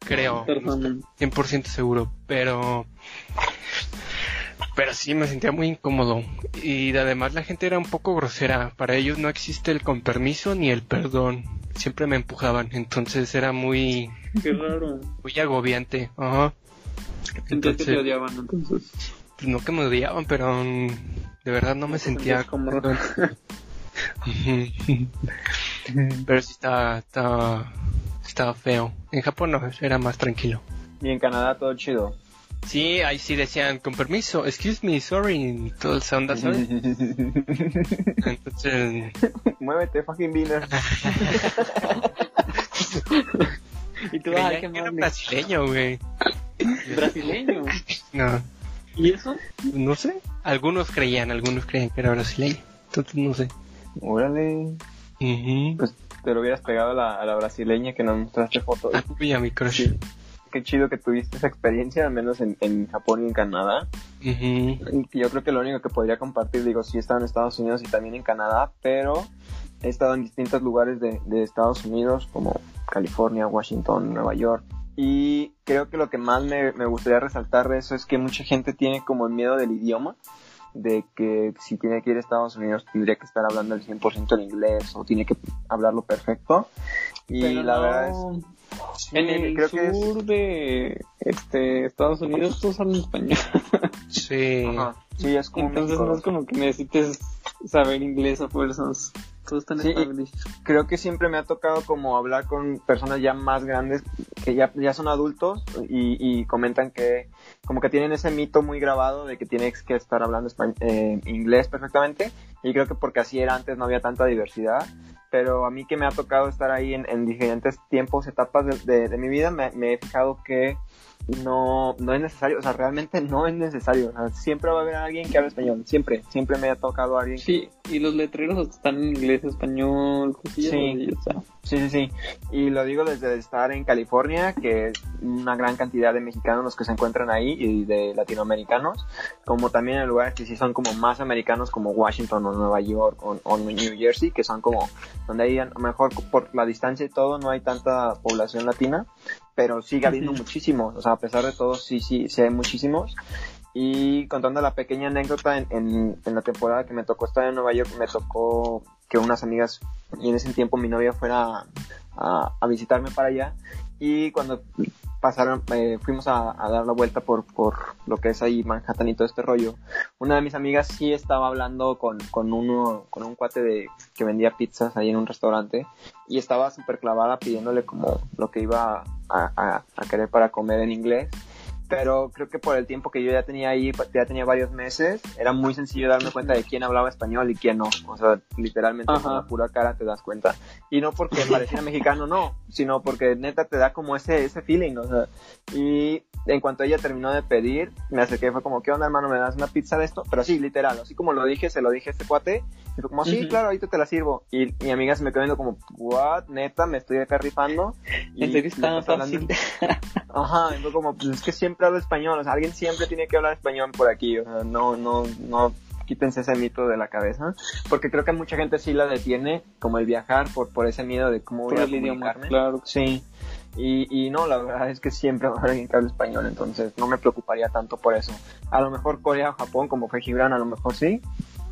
C: creo, no estoy 100% seguro, pero pero sí me sentía muy incómodo. Y además la gente era un poco grosera, para ellos no existe el con permiso ni el perdón, siempre me empujaban, entonces era muy
B: Qué raro.
C: muy agobiante, ajá.
B: Entonces te odiaban entonces.
C: pues no que me odiaban, pero mm, de verdad no me sentía
B: como
C: pero sí estaba, estaba, estaba feo. En Japón no, era más tranquilo.
A: Y en Canadá todo chido.
C: Sí, ahí sí decían, con permiso, excuse me, sorry, y toda esa onda, ¿sabes? Entonces,
A: Muévete, fucking beaner.
B: y tú, qué
C: que era brasileño, güey.
B: Brasileño.
C: No,
B: ¿Y eso?
C: no sé. Algunos creían, algunos creían que era brasileño. Entonces, no sé.
A: Órale. Pues te lo hubieras pegado a la, a la brasileña que nos mostraste fotos.
C: Uy, a mi crush.
A: Qué chido que tuviste esa experiencia, al menos en, en Japón y en Canadá. Y yo creo que lo único que podría compartir, digo, sí he estado en Estados Unidos y también en Canadá, pero he estado en distintos lugares de, de Estados Unidos, como California, Washington, Nueva York. Y creo que lo que más me, me gustaría resaltar de eso es que mucha gente tiene como el miedo del idioma, de que si tiene que ir a Estados Unidos tendría que estar hablando el 100% en inglés o tiene que hablarlo perfecto. Y
B: Pero
A: la
B: no,
A: verdad es... sí,
B: en el
A: creo que es-
B: sur de este Estados Unidos todos hablan español.
C: Sí.
A: Ajá, sí, es como
B: Entonces
A: México.
B: no es como que necesites saber inglés a fuerzas. Todos están
A: Sí, creo que siempre me ha tocado como hablar con personas ya más grandes que ya, ya son adultos y, y comentan que como que tienen ese mito muy grabado de que tienes que estar hablando espa- eh, inglés perfectamente y creo que porque así era antes no había tanta diversidad pero a mí que me ha tocado estar ahí en, en diferentes tiempos, etapas de, de- de mi vida, me, me he fijado que no, no es necesario, o sea, realmente no es necesario, o sea, siempre va a haber alguien que hable español, siempre, siempre me ha tocado alguien
B: Sí, y los letreros están en inglés, español, cosillas
A: Sí.
B: así, o sea.
A: Sí, sí, sí. Y lo digo desde estar en California, que es una gran cantidad de mexicanos los que se encuentran ahí y de latinoamericanos, como también en lugares que sí son como más americanos como Washington o Nueva York o, o New Jersey, que son como donde hay a lo mejor por la distancia y todo no hay tanta población latina, pero sigue habiendo
B: Ujú.
A: muchísimos, o sea, a pesar de todo sí, sí, sí hay muchísimos. Y contando la pequeña anécdota, en, en, en la temporada que me tocó estar en Nueva York, me tocó que unas amigas, y en ese tiempo mi novia fuera a, a visitarme para allá, y cuando pasaron, eh, fuimos a, dar la vuelta por, por lo que es ahí Manhattan y todo este rollo, una de mis amigas sí estaba hablando con, con uno, con un cuate de, que vendía pizzas ahí en un restaurante, y estaba súper clavada pidiéndole como lo que iba a, a querer para comer en inglés, pero creo que por el tiempo que yo ya tenía ahí, ya tenía varios meses, era muy sencillo darme cuenta de quién hablaba español y quién no. O sea, literalmente
B: Ajá.
A: con la pura cara te das cuenta. Y no porque pareciera mexicano, no, sino porque neta te da como ese, ese feeling, o sea. Y en cuanto ella terminó de pedir, me acerqué y fue como, ¿qué onda, hermano? ¿Me das una pizza de esto? Pero sí, literal, así como lo dije, se lo dije a este cuate. Y fue como, sí,
B: Ujú.
A: claro, ahorita te la sirvo. Y mi amiga se me quedó viendo como, what, neta, me estoy acá rifando. Y le
B: está
A: estás hablando-
B: fácil.
A: Ajá, y fue como, pues es que siempre hablo español, o sea, alguien siempre tiene que hablar español por aquí, o sea, no, no, no, quítense ese mito de la cabeza, porque creo que mucha gente sí la detiene, como el viajar, por, por ese miedo de cómo voy
B: Por
A: a
B: el idioma,
A: comunicarme.
B: claro.
A: Sí, y, y no, la verdad es que siempre va a haber alguien que hable español, entonces no me preocuparía tanto por eso. A lo mejor Corea o Japón, como fue Gibran, a lo mejor sí,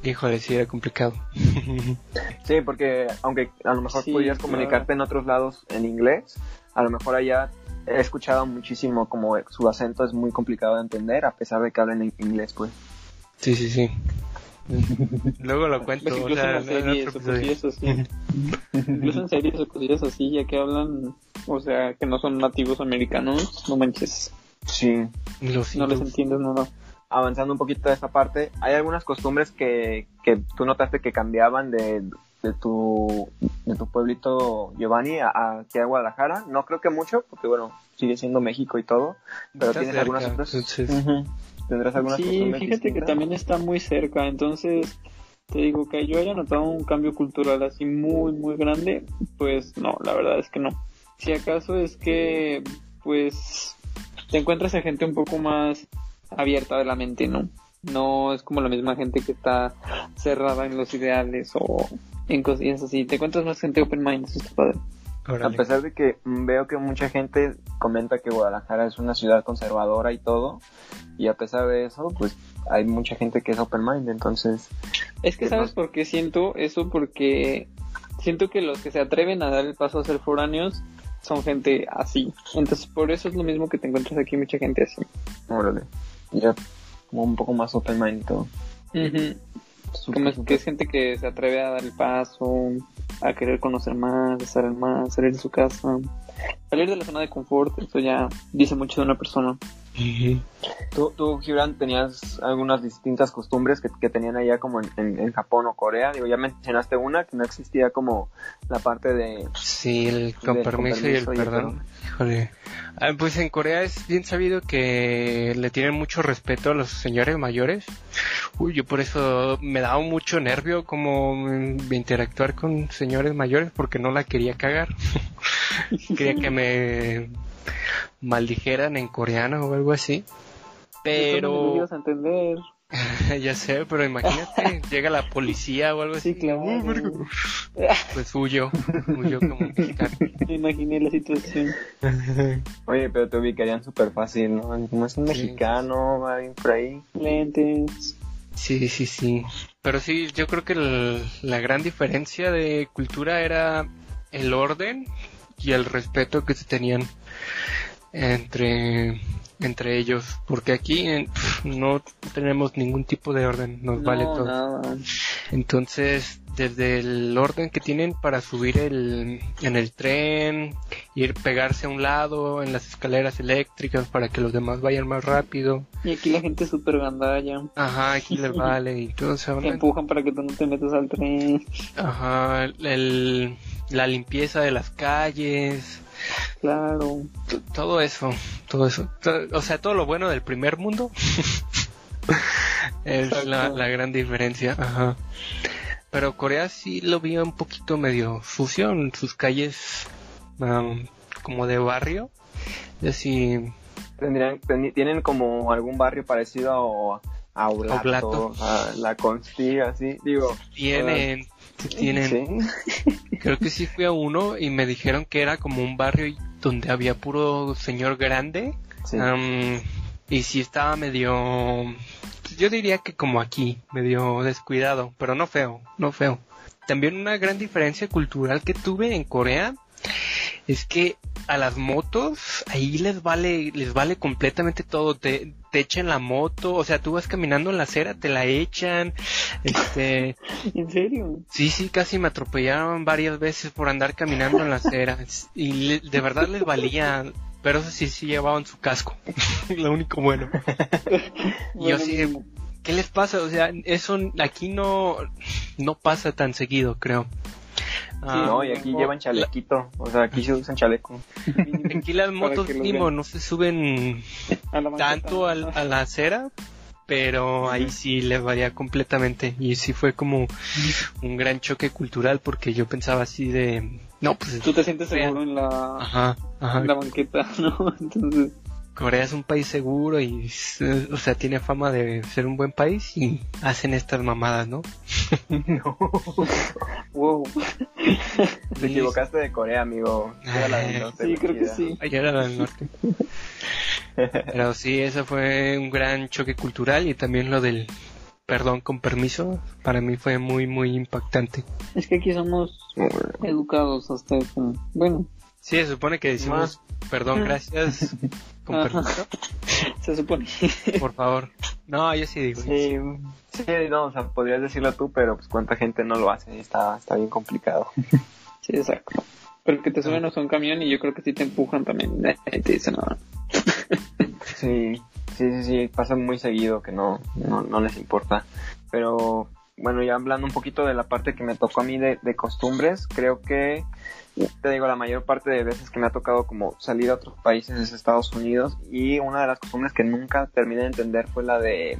C: Híjole, sí era complicado.
A: Sí, porque aunque a lo mejor
B: Sí,
A: pudieras
B: claro.
A: comunicarte en otros lados en inglés, a lo mejor allá he escuchado muchísimo como su acento es muy complicado de entender, a pesar de que hablen en inglés, pues.
C: Sí, sí, sí. Luego lo cuento.
B: Pues
C: o
B: incluso
C: sea,
B: en series o cosillas así. incluso en series o cosillas así, ya que hablan, o sea, que no son nativos americanos, no manches,
A: Sí.
C: Lo
B: no les entiendes nada.
A: Avanzando un poquito de esta parte, hay algunas costumbres que, que tú notaste que cambiaban de, de tu de tu pueblito Giovanni a, a aquí a Guadalajara. No creo que mucho, porque bueno, sigue siendo México y todo, pero tienes
C: cerca,
A: algunas otras.
C: entonces-
A: Ujú. ¿Tendrás algunas
B: Sí, fíjate que también está muy cerca, entonces te digo que yo haya notado un cambio cultural así muy, muy grande, pues no, la verdad es que no. Si acaso es que pues te encuentras a gente un poco más abierta de la mente, ¿no? No es como la misma gente que está cerrada en los ideales o en cosillas así. Te encuentras más gente open mind, eso está padre.
A: A pesar de que veo que mucha gente comenta que Guadalajara es una ciudad conservadora y todo, y a pesar de eso, pues hay mucha gente que es open mind, entonces...
B: Es que sabes por qué siento eso, porque siento que los que se atreven a dar el paso a ser foráneos son gente así. Entonces por eso es lo mismo que te encuentras aquí, mucha gente así.
A: Órale. Ya, como un poco más open mind y todo.
B: Es que es gente que se atreve a dar el paso, a querer conocer más, estar más, salir de su casa, salir de la zona de confort, eso ya dice mucho de una persona.
A: ¿Tú, tú, Gibran, tenías algunas distintas costumbres que, que tenían allá como en, en, Japón o Corea? Digo, ya mencionaste una, que no existía como la parte de...
C: Sí, el compromiso, y el perdón. Híjole. Ah, pues en Corea es bien sabido que le tienen mucho respeto a los señores mayores. Uy, yo por eso me daba mucho nervio como interactuar con señores mayores porque no la quería cagar. quería que me maldijeran en coreano o algo así. Pero...
B: No a entender.
C: ya sé, pero imagínate, llega la policía o algo así.
B: Sí, claro.
C: pues huyo, huyo como mexicano.
B: Me imaginé la situación.
A: Oye, pero te ubicarían súper fácil, ¿no? Como es un mexicano, alguien por ahí.
B: Lentes.
C: Sí, sí, sí. Pero sí, yo creo que la gran diferencia de cultura era el orden y el respeto que se tenían entre entre ellos porque aquí no tenemos ningún tipo de orden nos vale todo. entonces desde el orden que tienen para subir el, en el tren ir pegarse a un lado en las escaleras eléctricas para que los demás vayan más rápido.
B: Y aquí la gente es súper gandalla.
C: Ajá aquí les vale y todo se
B: empujan para que tú no te metas al tren.
C: Ajá el la limpieza de las calles.
B: Claro.
C: todo eso, todo eso. o sea, todo lo bueno del primer mundo es la, gran diferencia. Ajá. Pero Corea sí lo vi un poquito medio sucio en sus calles como de barrio. Así.
A: Tendrían, tienen como algún barrio parecido a, a a la Constiga, así, digo.
C: Tienen, tienen. Creo que sí fui a uno y me dijeron que era como un barrio donde había puro señor grande. y sí estaba medio. Yo diría que como aquí, medio descuidado, pero no feo, no feo. También una gran diferencia cultural que tuve en Corea es que a las motos ahí les vale les vale completamente todo. Te, te echan la moto o sea tú vas caminando en la acera te la echan este
B: en serio
C: sí sí casi me atropellaron varias veces por andar caminando en la acera. Y de verdad les valía pero eso sí sí llevaban su casco lo único bueno. Y yo sí ¿qué les pasa? O sea, eso aquí no, no pasa tan seguido, creo.
A: Ah, no, y aquí llevan chalequito, o sea, aquí se usan chaleco.
C: Aquí las motos mínimo no se suben tanto a, la acera, pero ahí sí les varía completamente. Y sí fue como un gran choque cultural porque yo pensaba así de no pues
B: tú te sientes seguro en la en la banqueta no entonces
C: Corea es un país seguro y, o sea, tiene fama de ser un buen país y hacen estas mamadas, ¿no?
A: no. wow. Te equivocaste de Corea, amigo.
B: Era la del norte. Sí, creo que sí.
C: era la del norte. Pero sí, eso fue un gran choque cultural y también lo del perdón con permiso, para mí fue muy, muy impactante.
B: Es que aquí somos educados hasta eso. Bueno.
C: Sí, se supone que decimos perdón, gracias.
B: Se supone.
C: Por favor. No, yo sí digo.
A: Sí, sí, no, o sea, podrías decirlo tú, pero pues cuánta gente no lo hace, está, está bien complicado.
B: Sí, exacto. Pero que te suben a un camión y yo creo que sí te empujan también. te dicen nada.
A: Sí, sí, sí, sí, pasa muy seguido que no, no, no les importa. Pero bueno, ya hablando un poquito de la parte que me tocó a mí de, de costumbres, creo que te digo, la mayor parte de veces que me ha tocado como salir a otros países es Estados Unidos y una de las costumbres que nunca terminé de entender fue la de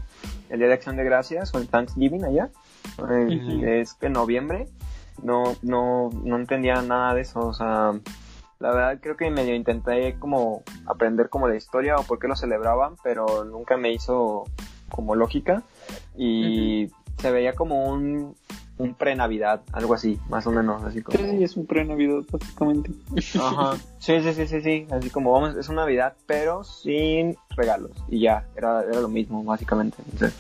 A: el Día de Acción de Gracias o el Thanksgiving allá. Es en noviembre. No, no, no entendía nada de eso, o sea, La verdad creo que medio intenté como aprender como la historia o por qué lo celebraban, pero nunca me hizo como lógica y se veía como un, un pre-Navidad, algo así, más o menos, así como...
B: Sí, es un pre-Navidad, básicamente.
A: Ajá. Sí, sí, sí, sí, sí, así como vamos, es una Navidad, pero sin regalos y ya, era, era lo mismo, básicamente. Entonces,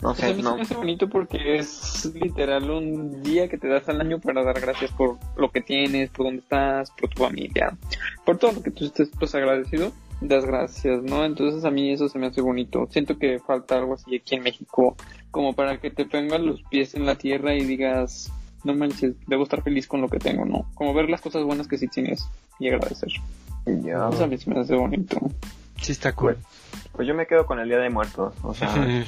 A: no
B: a
A: sé,
B: se
A: no...
B: bonito porque es literal un día que te das al año para dar gracias por lo que tienes, por dónde estás, por tu familia, por todo lo que tú estés pues agradecido, das gracias, ¿no? Entonces a mí eso se me hace bonito. Siento que falta algo así aquí en México, como para que te pongan los pies en la tierra y digas, no manches, debo estar feliz con lo que tengo, ¿no? Como ver las cosas buenas que sí tienes y agradecer.
A: Ya.
B: Eso a mí se me hace bonito.
C: Sí está cool.
A: Pues yo me quedo con el Día de Muertos, o sea...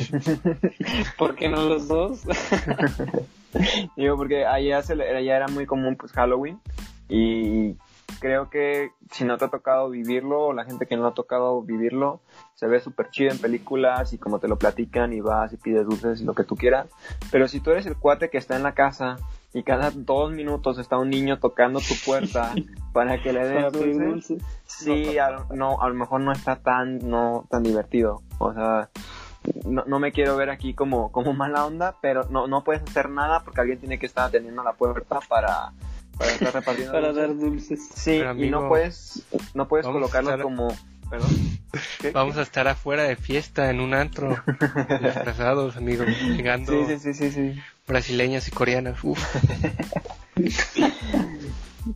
B: ¿Por qué no los dos?
A: Digo, porque allá, se, le- allá era muy común pues Halloween y creo que si no te ha tocado vivirlo o la gente que no ha tocado vivirlo se ve súper chido en películas y como te lo platican y vas y pides dulces y lo que tú quieras. Pero si tú eres el cuate que está en la casa y cada dos minutos está un niño tocando tu puerta para que le des dulces,
B: dulces.
A: sí, a, no, a lo mejor no está tan, no, tan divertido. O sea, no, no me quiero ver aquí como, como mala onda, pero no, no puedes hacer nada porque alguien tiene que estar atendiendo la puerta para, para estar repartiendo
B: Para
A: dulces.
B: dar dulces.
A: Sí,
C: Pero,
A: y no puedes, no puedes
C: vamos a
A: colocarlo
C: estar-
A: como, perdón. ¿Qué?
C: Vamos a estar afuera de fiesta en un antro, disfrazados, amigos, llegando
A: Sí, sí, sí, sí, sí.
C: brasileñas y coreanas. Uf.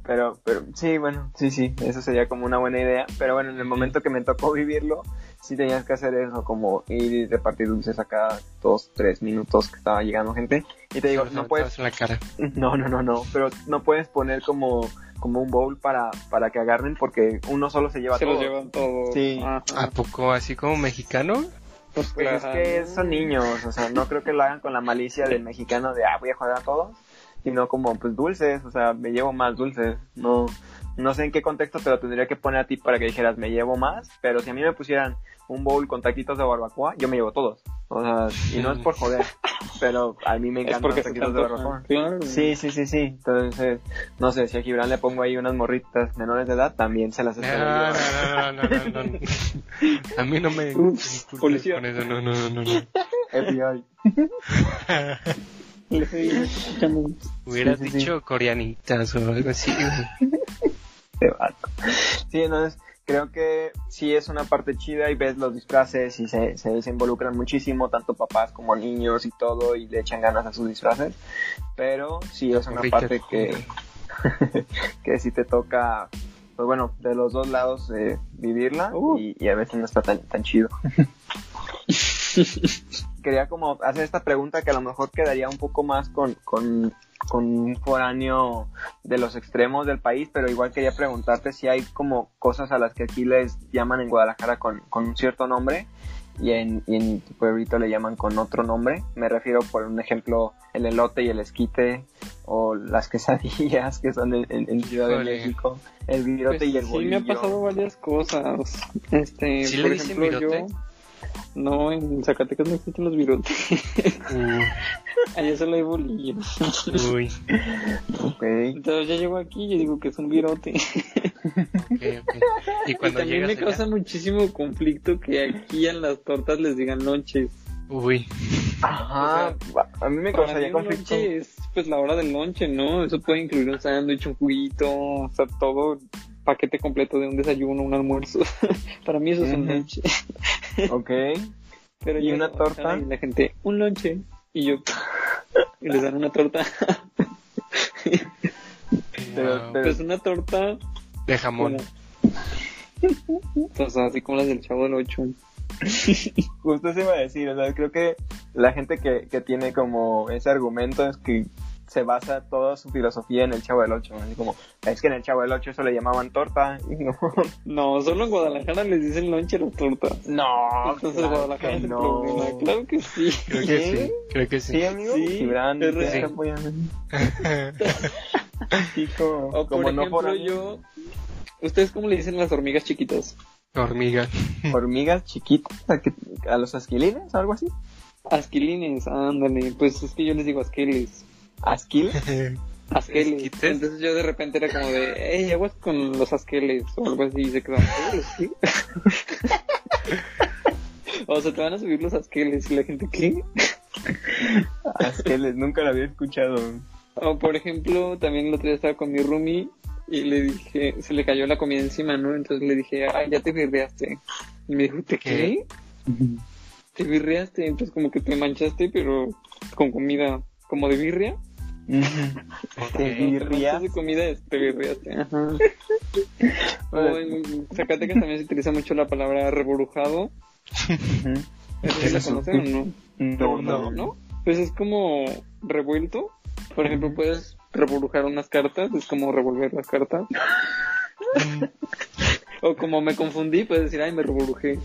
A: Pero, pero sí, bueno, sí, sí, eso sería como una buena idea. Pero bueno, en el momento que me tocó vivirlo, sí tenías que hacer eso, como ir y repartir dulces a cada dos, tres minutos que estaba llegando gente. Y te digo, no
C: todo
A: puedes,
C: en la cara.
A: no, no, no, no, pero no puedes poner como, como un bowl para, para que agarren porque uno solo se lleva
B: Se
A: todo.
B: los llevan todos.
A: Sí.
B: Ajá.
C: ¿A poco así como mexicano?
B: Pues
A: Pues es que son niños, o sea, no creo que lo hagan con la malicia del mexicano de, ah, voy a joder a todos, sino como, pues, dulces, o sea, me llevo más dulces, no, no sé en qué contexto te lo tendría que poner a ti para que dijeras, me llevo más, pero si a mí me pusieran un bowl con taquitos de barbacoa, yo me llevo todos, o sea, y no es por joder, pero a mí me
B: Es
A: encantan
B: porque
A: los taquitos de barbacoa.
B: Claro.
A: Sí, sí, sí, sí, entonces, no sé, si a Gibran le pongo ahí unas morritas menores de edad, también se las
C: No,
A: estoy
C: no, no, no, no, no, no. A mí no me
B: Ups, policía.
C: con eso, no, no, no, no. no.
A: FBI.
C: Hubieras
A: Sí, sí, sí.
C: dicho coreanitas o algo así.
A: Este vato. Sí, entonces creo que sí es una parte chida y ves los disfraces y se, se, se involucran muchísimo, tanto papás como niños y todo, y le echan ganas a sus disfraces. Pero sí es una parte que, que sí te toca, pues bueno, de los dos lados eh, vivirla
B: Uh.
A: y, y a veces no está tan, tan chido. Quería como hacer esta pregunta que a lo mejor quedaría un poco más con, con, con un foráneo de los extremos del país, pero igual quería preguntarte si hay como cosas a las que aquí les llaman en Guadalajara con, con un cierto nombre y en, y en tu pueblito le llaman con otro nombre. Me refiero, por un ejemplo, el elote y el esquite o las quesadillas que son en, en- en Ciudad de. México, el virote
B: Pues
A: y el
B: sí,
A: bolillo.
B: me ha pasado varias cosas. Este,
C: ¿Sí
B: por
C: le dicen
B: ejemplo,
C: virote?
B: yo. No, en Zacatecas no existen los virotes.
C: Uh,
B: Allá solo hay bolillos.
C: uy,
A: Ok.
B: Entonces ya llego aquí y yo digo que es un virote.
C: ok, ok. Y
B: Y
C: cuando
B: también
C: llegas
B: me causa
C: allá,
B: muchísimo conflicto que aquí a las tortas les digan lonches.
C: uy,
A: Ajá, a mí me
B: Para
A: causaría conflicto.
B: lonche es pues la hora del lonche, ¿no? Eso puede incluir un sándwich, un juguito, o sea, todo paquete completo de un desayuno, un almuerzo. Para mí eso es un lonche.
A: Ok.
B: Pero
A: ¿Y
B: yo-
A: una torta?
B: Y la gente, un lonche. Y yo, y les dan una torta.
A: Pero-
C: wow.
A: pero-
B: Pues una torta
C: de jamón.
B: O sea, así como las del Chavo del Ocho.
A: Justo se iba a decir, o sea, creo que la gente que, que tiene como ese argumento es que se basa toda su filosofía en el Chavo del Ocho, así como, es que en el Chavo del Ocho eso le llamaban torta, y no,
B: No, solo en Guadalajara les dicen lonche a las tortas.
A: no,
B: Entonces
A: claro
B: Guadalajara
A: que
B: es
A: no.
B: problema. Claro que sí.
C: Creo que
A: ¿Sí?
C: sí, creo que sí.
A: Sí, amigo,
B: Sí,
A: Gibran, te apoyando. Hijo,
B: O por
A: como no
B: ejemplo,
A: por
B: yo... ¿Ustedes cómo le dicen a las hormigas chiquitas?
C: Hormiga.
A: hormigas chiquitas, ¿a, qué- a los asquilines, algo así,
B: Asquilines, ándale. Pues es que yo les digo asquiles.
A: Asquiles,
B: asqueles.
C: ¿Esquites?
B: Entonces yo de repente era como de, hey, aguas con los asqueles o algo así. Y se quedaban, "¿Eh, ¿sí?". o sea, te van a subir los asqueles y la gente, ¿qué?
A: Asqueles, nunca lo había escuchado.
B: O por ejemplo, también el otro día estaba con mi roomie y le dije, se le cayó la comida encima, ¿no? Entonces le dije, ay, ya te birreaste. Y me dijo, ¿te qué? Te birreaste, entonces como que te manchaste, pero con comida como de birria.
A: Te birrias.
B: de comida, te birreaste. Ajá. O en Zacatecas también se utiliza mucho la palabra reborujado.
A: Ujú.
B: ¿Eso
C: ¿Qué es
B: la conocen o no?
A: No,
B: No,
A: no.
B: Pues es como revuelto. Por ejemplo, puedes revolujar unas cartas, es como revolver las cartas. o como me confundí, puedes decir, ay, me revolujé.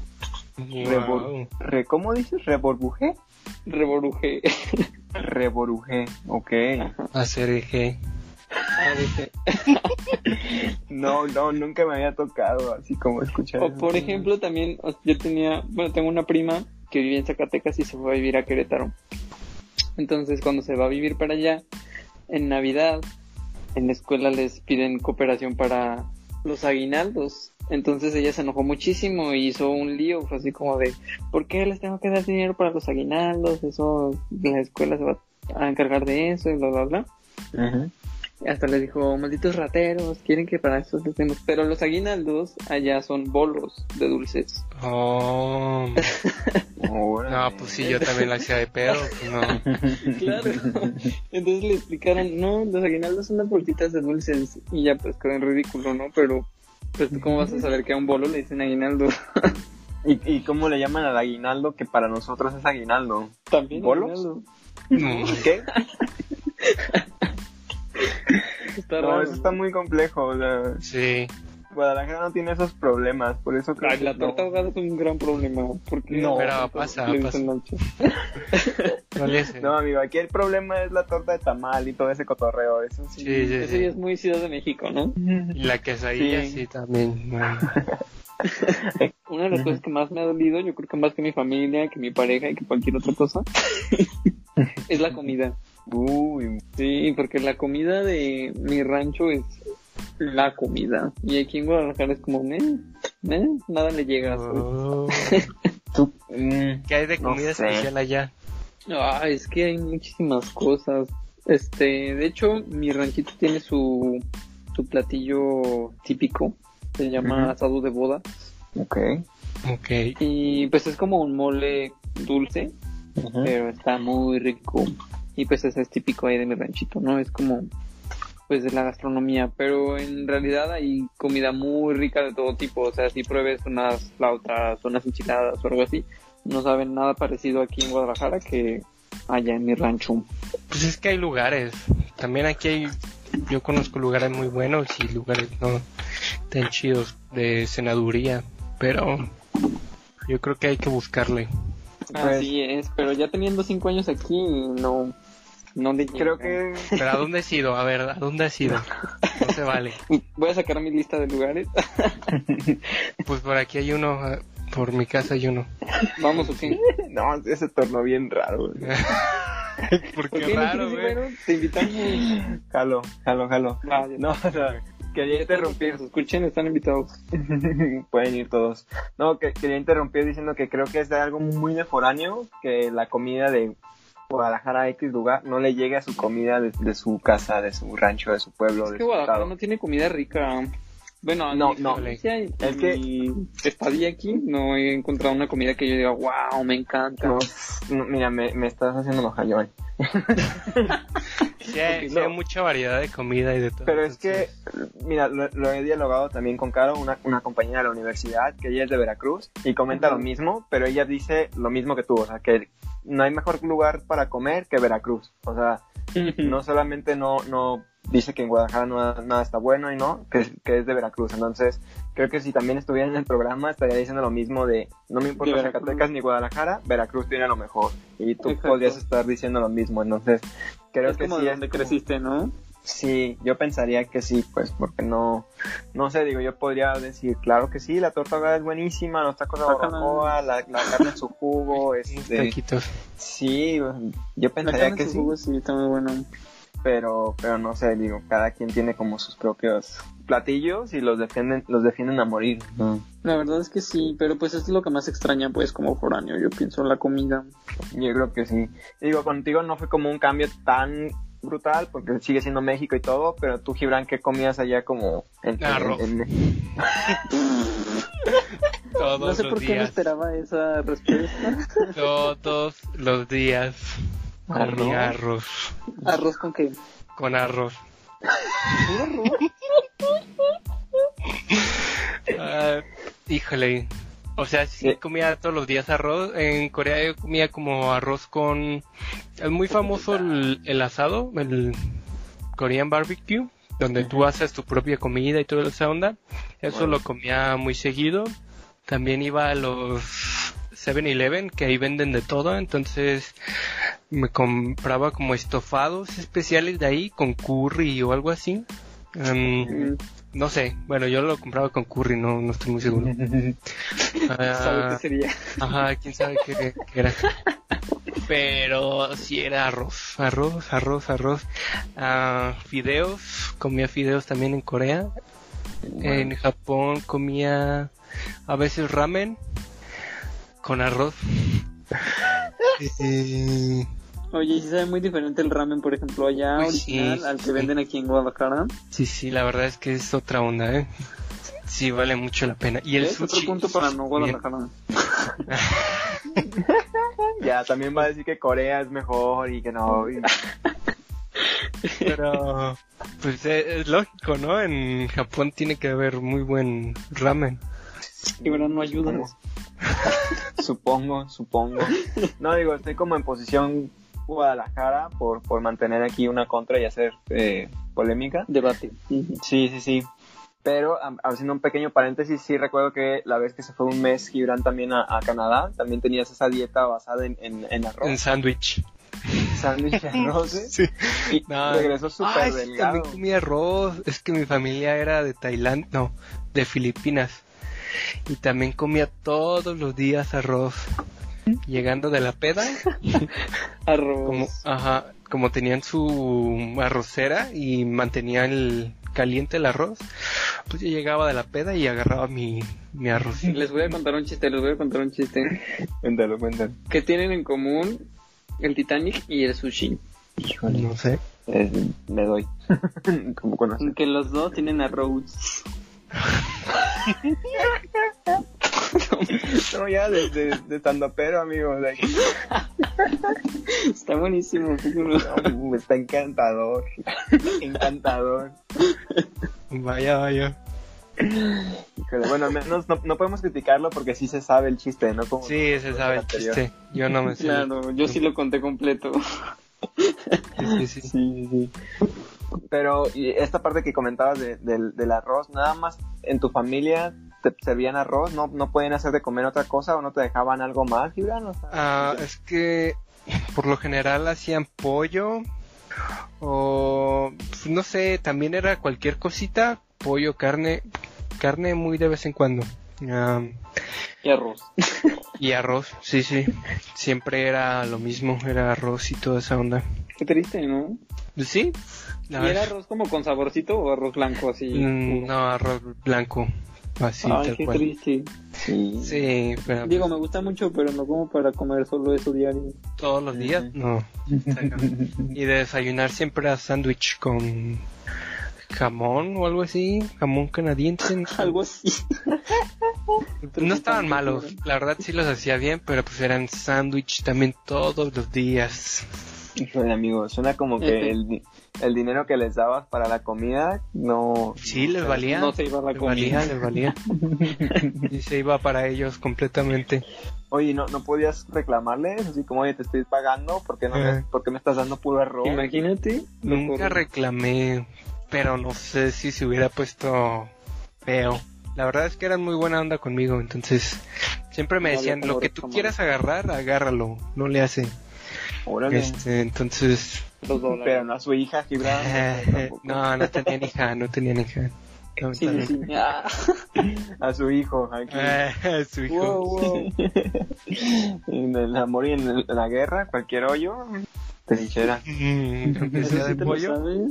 C: Wow.
A: Re- ¿Cómo dices? ¿Reborujé? Reborujé, ok.
C: Hacer eje.
A: No, no, nunca me había tocado así como escuchar.
B: O por ejemplo, también yo tenía, bueno, tengo una prima que vivía en Zacatecas y se fue a vivir a Querétaro. Entonces, cuando se va a vivir para allá, en Navidad, en la escuela les piden cooperación para los aguinaldos. Entonces ella se enojó muchísimo y hizo un lío, fue así como de, ¿por qué les tengo que dar dinero para los aguinaldos? Eso, la escuela se va a encargar de eso y bla, bla, bla.
A: Ujú.
B: Hasta le dijo, malditos rateros, quieren que para eso les demos. Pero los aguinaldos allá son bolos de dulces.
C: Oh. No, pues sí, yo también la hacía de pedo. pues no.
B: Claro. Entonces le explicaron, no, los aguinaldos son las bolsitas de dulces. Y ya pues quedó en ridículo, ¿no? Pero, pues tú cómo vas a saber que a un bolo le dicen aguinaldo.
A: ¿Y, ¿Y cómo le llaman al aguinaldo que para nosotros es aguinaldo?
B: También
A: ¿Bolos?
B: aguinaldo.
C: No.
A: ¿Qué?
B: Está
A: No,
B: raro.
A: eso está muy complejo. O sea,
C: Sí.
A: Guadalajara no tiene esos problemas, por eso creo
B: Ay,
A: que
B: la
A: no.
B: torta ahogada es un gran problema. Porque
A: No,
C: pero pasa,
B: le
C: pasa. No
A: amigo, aquí el problema es la torta de tamal y todo ese cotorreo. Eso sí.
C: Sí, sí,
B: Eso ya
C: sí.
B: es muy Ciudad de México, ¿no?
C: Y la quesadilla
A: Sí.
C: sí, también.
B: Una de las cosas que más me ha dolido, yo creo que más que mi familia, que mi pareja y que cualquier otra cosa, es la comida.
A: Uy,
B: Sí, porque la comida de mi rancho es la comida. Y aquí en Guadalajara es como, "Meh, meh, nada le llega.
C: Oh.
A: tú. mm,
C: ¿Qué hay de
A: No
C: comida
A: sé.
C: especial allá?
B: Ah, es que hay muchísimas cosas. Este, de hecho, mi ranchito tiene su, su platillo típico. Se llama asado de boda.
A: ok.
C: Ok.
B: Y pues es como un mole dulce, pero está muy rico. Y pues ese es típico ahí de mi ranchito, ¿no? Es como pues de la gastronomía, pero en realidad hay comida muy rica de todo tipo, o sea, si pruebes unas flautas, unas enchiladas o algo así, no saben nada parecido aquí en Guadalajara que allá en mi rancho.
C: Pues es que hay lugares. También aquí hay. Yo conozco lugares muy buenos y lugares no tan chidos de senaduría. Pero yo creo que hay que buscarle.
B: Así es, pero ya teniendo cinco años aquí, no, no
A: Creo que
C: ¿Pero a dónde has ido? A ver, ¿a dónde has ido? No se vale.
B: Voy a sacar mi lista de lugares.
C: Pues por aquí hay uno. ah, Por mi casa hay uno.
B: Vamos, ¿o
A: no, ese tornó bien raro. güey.
C: Porque
B: ¿Por qué no
C: raro, güey.
B: bueno? Te invitamos.
A: Jalo, jalo, jalo.
B: Ya
A: No, o sea, quería interrumpir.
B: Escuchen, están invitados.
A: Pueden ir todos. No, que quería interrumpir diciendo que creo que es de algo muy de foráneo que la comida de Guadalajara X lugar no le llegue a su comida de, de su casa, de su rancho, de su pueblo,
B: Es
A: de
B: que
A: su
B: Guadalajara
A: estado.
B: no tiene comida rica. Bueno,
A: No, no. Es que-
B: estadía aquí no he encontrado una comida que yo diga, wow, me encanta.
A: No, no, mira, me, me estás haciendo enojar, Joan.
C: Sí hay, sí
A: No.
C: hay mucha variedad de comida y de todo.
A: Pero es que, mira, lo, lo he dialogado también con Caro, una, una compañera de la universidad, que ella es de Veracruz, y comenta
B: Ujú.
A: lo mismo, pero ella dice lo mismo que tú, o sea, que no hay mejor lugar para comer que Veracruz. O sea, no solamente no, no dice que en Guadalajara no, nada está bueno y no, que, que es de Veracruz. Entonces, creo que si también estuviera en el programa, estaría diciendo lo mismo de, no me importa. Zacatecas ni Guadalajara, Veracruz tiene lo mejor. Y tú
B: Exacto.
A: podrías estar diciendo lo mismo. Entonces, creo
B: es
A: que
B: como
A: sí
B: donde
A: como-
B: creciste, ¿no?
A: Sí, yo pensaría que sí, pues, porque no, no sé, digo, yo podría decir, claro que sí, la torta ahogada es buenísima, los tacos de barbacoa, la, la carne en su jugo, este,
C: taquitos.
A: sí, yo pensaría que
B: en su
A: sí.
B: jugo sí está muy bueno.
A: pero, pero no sé, digo, cada quien tiene como sus propios platillos y los defienden, los defienden a morir.
B: La verdad es que sí, pero pues es lo que más extraña pues como foráneo, yo pienso la comida.
A: Yo creo que sí. Digo, contigo no fue como un cambio tan brutal porque sigue siendo México y todo, pero tú Gibran, ¿qué comías allá como en,
C: Arroz.
A: en- en-
C: Todos
B: No sé
C: los
B: por qué me
C: días.
B: esperaba esa respuesta.
C: Todos los días. Arroz.
B: Arroz con qué?
C: Con arroz.
B: ¿Puro arroz?
C: Ah, híjole. O sea, sí
A: Sí.
C: comía todos los días arroz. En Corea yo comía como arroz con... Es muy famoso el, el asado, el Korean barbecue, donde tú haces tu propia comida y toda esa onda. Eso
A: Bueno.
C: lo comía muy seguido. También iba a los 7-Eleven, que ahí venden de todo. Entonces me compraba como estofados especiales de ahí con curry o algo así. Em,
B: Mm,
C: no sé, bueno, yo lo compraba con curry, no, no estoy muy seguro.
B: ¿Sabe
C: Ah,
B: qué sería?
C: ajá, quién sabe qué, qué era. Pero sí era arroz, arroz, arroz, arroz. Ah, fideos, comía fideos también en Corea. En Japón comía a veces ramen con arroz. Eh,
B: Oye, ¿y si sabe muy diferente el ramen, por ejemplo, allá
C: Uy,
B: original
C: sí,
B: al que
C: sí.
B: venden aquí en Guadalajara?
C: sí, sí, la verdad es que es otra onda, ¿eh? Sí, vale mucho la pena. Y el
B: Es otro
C: sushi.
B: punto para no. Guadalajara.
A: Ya, también va a decir que Corea es mejor y que no. y-
C: Pero, pues eh, es lógico, ¿no? En Japón tiene que haber muy buen ramen.
B: Y verdad no ayuda.
A: Supongo, supongo. No, digo, estoy como en posición Guadalajara por, por mantener aquí una contra y hacer eh, polémica.
B: Debate.
A: Sí, sí, sí. Pero haciendo un pequeño paréntesis, sí recuerdo que la vez que se fue un mes Gibran también a, a Canadá, también tenías esa dieta basada en, en, en
C: En
A: arroz,
C: sándwich.
A: sándwich de arroces,
C: Sí.
A: y
C: No,
A: regresó súper
C: sí,
A: delgado.
C: también comí arroz. Es que mi familia era de Tailandia, no, de Filipinas. Y también comía todos los días arroz. Llegando de la peda,
B: Arroz.
C: como, ajá, como tenían su arrocera y mantenían el caliente el arroz, pues yo llegaba de la peda y agarraba mi, mi arroz.
B: Les voy a contar un chiste, les voy a contar un chiste.
A: Cuéntalo, cuéntalo.
B: ¿Qué tienen en común el Titanic y el sushi?
C: No sé.
A: Eh, me doy. como conoces.
B: Que los dos tienen arroz.
A: No, ya de, de, de pero amigo. de aquí.
B: Está buenísimo. No,
A: está encantador. encantador.
C: Vaya, vaya.
A: Híjole, bueno, al menos no, no podemos criticarlo porque sí se sabe el chiste, ¿no? Como
C: Sí, se sabe el
A: anterior.
C: chiste. Yo no me sé.
B: Claro, yo sí lo conté completo.
C: Sí, sí, sí.
A: Sí, sí. Pero y esta parte que comentabas de- del, del arroz, nada más en tu familia te servían arroz, no, no pueden hacer de comer otra cosa o no te dejaban algo más, Gibran. O sea,
C: Ah, es que por lo general hacían pollo o pues, no sé, también era cualquier cosita, pollo, carne, carne muy de vez en cuando.
B: Y arroz.
C: y arroz, sí, sí, siempre era lo mismo, era arroz y toda esa onda.
B: Qué triste, ¿no?
C: Pues Sí,
B: ¿Y era arroz como con saborcito o arroz blanco así?
C: mm, no, arroz blanco, así
B: Ay,
C: tal
B: qué
C: cual.
B: triste.
A: sí.
C: Sí, pero
B: Digo, me gusta mucho, pero no como para comer solo eso diario.
C: todos los días, no. Y de desayunar siempre a sándwich con jamón o algo así, jamón canadiense. no.
B: Algo así.
C: No estaban malos, la verdad sí los hacía bien, pero pues eran sándwich también todos los días.
A: Híjole, amigo, suena como que el, el dinero que les dabas para la comida no...
C: Sí, les valía.
B: No se iba a la
C: les valía,
B: comida.
C: les valía. Y se iba para ellos completamente.
A: Oye, ¿no, no podías reclamarles? Así como, oye, te estoy pagando, ¿por qué, no me,
C: Eh.
A: ¿por qué me estás dando puro arroz?
B: Imagínate.
C: Nunca reclamé, pero no sé si se hubiera puesto feo. La verdad es que eran muy buena onda conmigo, entonces siempre me decían, lo que tú quieras agarrar, agárralo, no le hace.
A: Órale.
C: Este, entonces,
B: Los.
A: Pero no a su hija, Gibran.
C: eh, no, no tenían hija, no tenían hija. No,
B: Sí, sí, sí. Ah.
A: A su hijo. Aquí.
C: Eh, su hijo.
B: Wow, wow.
A: En el amor y en, el- en la guerra, cualquier hoyo. trinchera.
C: Aunque
B: ¿Eso
C: sea
B: sí
C: de
B: te lo
C: pollo.
B: sabes?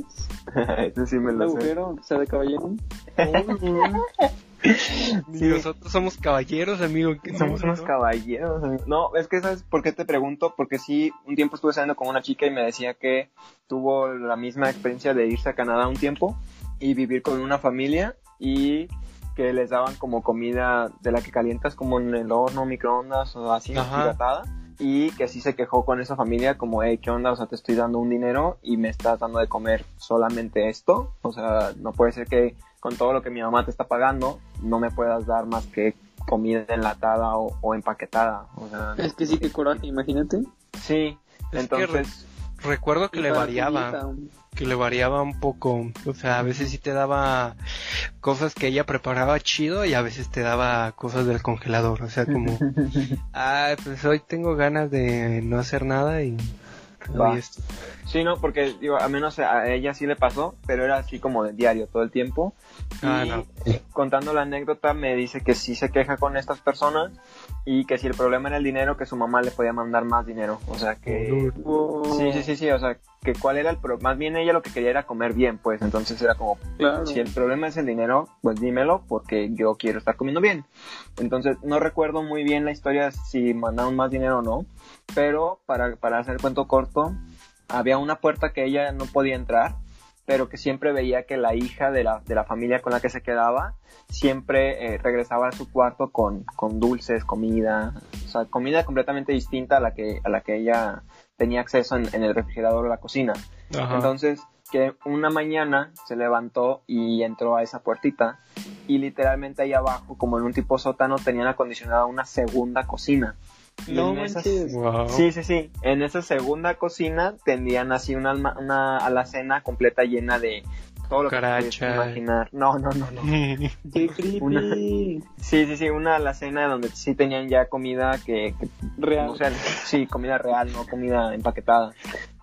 A: Ese sí me
B: ¿El
A: lo sé.
B: agujero, aunque sea de caballero?
C: Ni Nosotros somos caballeros, amigo.
A: Somos
C: no,
A: unos
C: ¿no?
A: caballeros. amigo. No, es que ¿sabes por qué te pregunto? Porque sí, un tiempo estuve saliendo con una chica y me decía que tuvo la misma experiencia de irse a Canadá un tiempo y vivir con una familia y que les daban como comida de la que calientas como en el horno, microondas o así, hidratada. Y que sí se quejó con esa familia como, hey, ¿qué onda? O sea, te estoy dando un dinero y me estás dando de comer solamente esto. O sea, no puede ser que con todo lo que mi mamá te está pagando, no me puedas dar más que comida enlatada o, o empaquetada. O sea,
B: Es que sí, qué coraje, imagínate.
A: sí.
C: Es que
A: Entonces,
C: Recuerdo que le variaba.
B: hija,
C: que le variaba un poco. O sea, a veces sí te daba cosas que ella preparaba chido y a veces te daba cosas del congelador. O sea, como, ah, pues hoy tengo ganas de no hacer nada y...
A: Va.
C: y esto.
A: Sí, no, porque digo, a menos a ella sí le pasó, pero era así como de diario todo el tiempo.
C: Ah,
A: y
C: no.
A: contando la anécdota me dice que sí se queja con estas personas y que si el problema era el dinero, que su mamá le podía mandar más dinero. O sea que...
B: Wow.
A: Sí, sí, sí, sí, o sea, que cuál era el problema, más bien ella lo que quería era comer bien, pues, entonces era como,
B: Claro.
A: si el problema es el dinero, pues dímelo porque yo quiero estar comiendo bien. Entonces, no recuerdo muy bien la historia si mandaron más dinero o no, pero para, para hacer el cuento corto, había una puerta que ella no podía entrar, pero que siempre veía que la hija de la, de la familia con la que se quedaba siempre eh, regresaba a su cuarto con, con dulces, comida, o sea, comida completamente distinta a la que, a la que ella tenía acceso en, en el refrigerador o la cocina.
C: Ajá.
A: Entonces, que una mañana se levantó y entró a esa puertita y literalmente ahí abajo, como en un tipo sótano, tenían acondicionada una segunda cocina.
B: No
A: esas-.
C: Wow.
A: Sí, sí, sí. En esa segunda cocina tenían así una, alma- una alacena completa llena de todo lo que puedes imaginar. No, no, no, no.
B: Qué creepy.
A: Una- Sí, sí, sí, una alacena donde sí tenían ya comida que, que
B: Real.
A: o sea, sí, comida real, no comida empaquetada.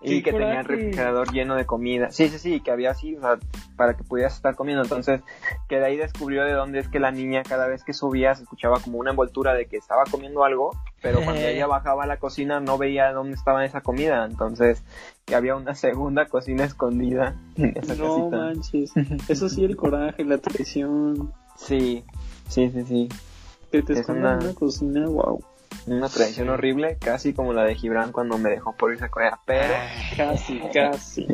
A: Y
B: ¡Qué
A: que tenía el refrigerador lleno de comida. Sí, sí, sí, que había así, o sea, para que pudieras estar comiendo. Entonces, que de ahí descubrió de dónde es que la niña cada vez que subía se escuchaba como una envoltura de que estaba comiendo algo, pero cuando ella bajaba a la cocina no veía dónde estaba esa comida. Entonces, que había una segunda cocina escondida en esa
B: no
A: casita.
B: manches. Eso sí, el coraje, la traición.
A: Sí, sí, sí, sí.
B: Que te
A: Es
B: escondan
A: una-
B: en una cocina, wow.
A: Una tradición horrible, casi como la de Gibran cuando me dejó por irse a Corea. Pero,
B: Casi, casi.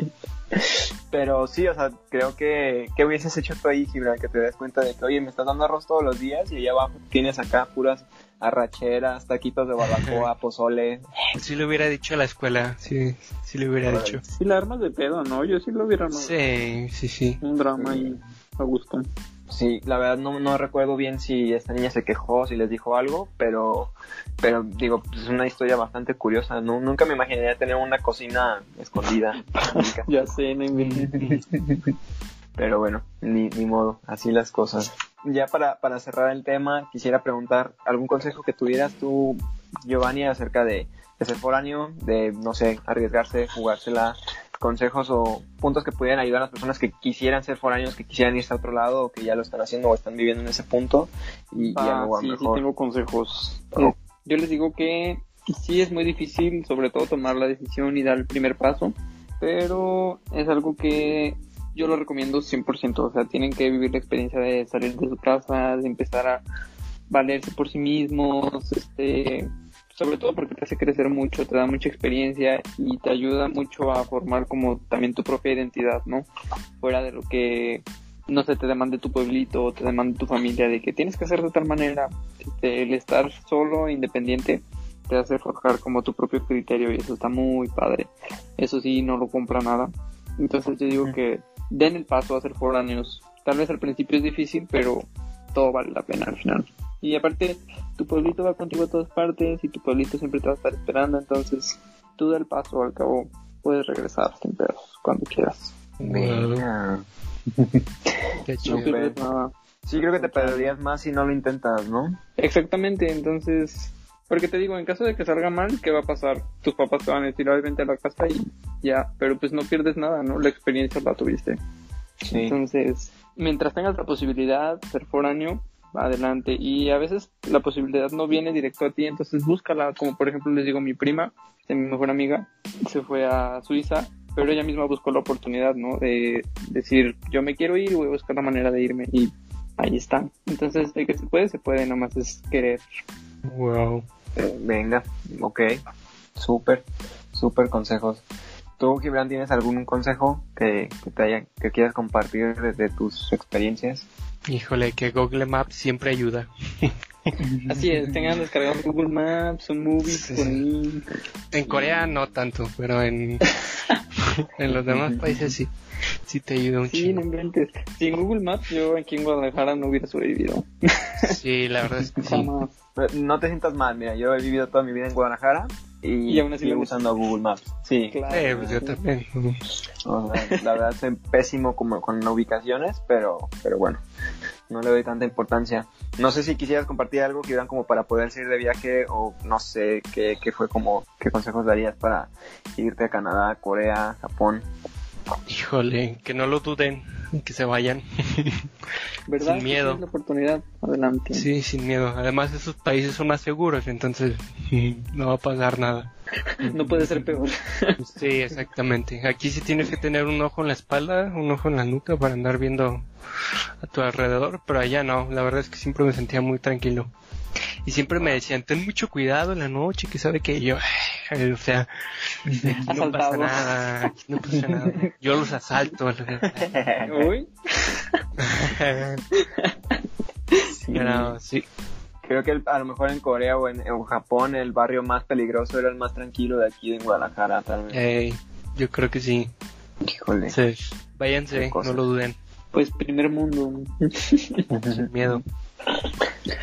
A: pero sí, o sea, creo que, ¿qué hubieses hecho tú ahí, Gibran? Que te des cuenta de que, oye, me estás dando arroz todos los días y allá abajo tienes acá puras arracheras, taquitos de barbacoa, pozole.
C: Sí le hubiera dicho a la escuela, sí, sí le hubiera dicho.
B: Sí, la armas de pedo, ¿no? Yo sí lo hubiera armado.
C: Sí, sí, sí.
B: Un drama ahí a gusto.
A: Sí, la verdad no, no recuerdo bien si esta niña se quejó, si les dijo algo, pero, pero digo, pues, es una historia bastante curiosa. ¿no? Nunca me imaginaría tener una cocina escondida.
B: Ya sé, no.
A: Pero bueno, ni, ni modo, así las cosas. Ya para, para cerrar el tema, quisiera preguntar algún consejo que tuvieras tú, Giovanni, acerca de, de ser foráneo, de, no sé, arriesgarse, jugársela, consejos o puntos que pudieran ayudar a las personas que quisieran ser foráneos, que quisieran irse a otro lado o que ya lo están haciendo o están viviendo en ese punto y, y
B: Ah,
A: algo
B: sí, sí tengo consejos.
A: Oh.
B: Yo les digo que sí es muy difícil, sobre todo tomar la decisión y dar el primer paso, pero es algo que yo lo recomiendo 100%, o sea, tienen que vivir la experiencia de salir de su casa, de empezar a valerse por sí mismos, este, sobre todo porque te hace crecer mucho, te da mucha experiencia y te ayuda mucho a formar como también tu propia identidad, ¿no? Fuera de lo que no sé, te demande tu pueblito o te demande tu familia de que tienes que hacer de tal manera. Este, el estar solo, independiente, te hace forjar como tu propio criterio y eso está muy padre. Eso sí, no lo compra nada. Entonces yo digo que den el paso a ser foráneos. Tal vez al principio es difícil, pero todo vale la pena al final. Y aparte, tu pueblito va contigo a todas partes y tu pueblito siempre te va a estar esperando. Entonces, tú da el paso, al cabo puedes regresar sin pedos cuando quieras.
A: Venga.
C: Qué
B: No
C: chido.
B: pierdes nada.
A: Sí, creo que te perderías más si no lo intentas, ¿no?
B: Exactamente, entonces, porque te digo, en caso de que salga mal, ¿qué va a pasar? Tus papás te van a decir, "Ay, vente a la casa y ya, pero pues no pierdes nada, ¿no? La experiencia la tuviste.
A: Sí.
B: Entonces, mientras tengas la posibilidad de ser foráneo, adelante. Y a veces la posibilidad no viene directo a ti, entonces búscala. Como por ejemplo les digo, mi prima, mi mejor amiga, se fue a Suiza, pero ella misma buscó la oportunidad, ¿no? De decir, yo me quiero ir, voy a buscar la manera de irme. Y ahí está. Entonces, de que se puede, se puede, nomás es querer.
C: Wow.
A: Eh, venga, ok. Súper, súper consejos. ¿Tú, Gibran, tienes algún consejo que, que te haya, que quieras compartir desde tus experiencias?
C: Híjole, que Google Maps siempre ayuda.
B: Así es, tengan descargado Google Maps o Movies
C: Sí.
B: por.
C: En Corea no tanto, pero en, en los demás países sí. Sí te ayuda un
B: Sí, inventes. Sin Google Maps yo aquí en Guadalajara no hubiera sobrevivido.
C: Sí, la verdad es que sí.
A: No te sientas mal, mira, yo he vivido toda mi vida en Guadalajara y,
B: Y aún así
A: sigo usando Google Maps. Sí,
B: Claro.
C: Eh, pues yo también.
A: o sea, la verdad soy pésimo como con ubicaciones, pero, pero bueno, no le doy tanta importancia. No sé si quisieras compartir algo, Gibran, como para poder salir de viaje o no sé qué, qué fue como, qué consejos darías para irte a Canadá, Corea, Japón.
C: Híjole, que no lo duden, que se vayan.
B: ¿Verdad?
C: Sin miedo.
B: La oportunidad, adelante.
C: Sí, sin miedo. Además, esos países son más seguros, entonces no va a pasar nada.
B: No puede ser peor.
C: Sí, exactamente. Aquí sí tienes que tener un ojo en la espalda, un ojo en la nuca para andar viendo a tu alrededor, pero allá no. La verdad es que siempre me sentía muy tranquilo. Y siempre me decían, ten mucho cuidado en la noche, que sabe que yo, o sea, aquí no pasa nada, aquí no pasa nada. Yo los asalto.
B: Uy,
C: Pero sí,
A: Creo que el- a lo mejor en Corea o en, en Japón el barrio más peligroso era el más tranquilo de aquí en Guadalajara, tal vez.
C: yo creo que sí.
A: Híjole.
C: Sí. Váyanse, no lo duden,
B: pues primer mundo.
C: sin miedo.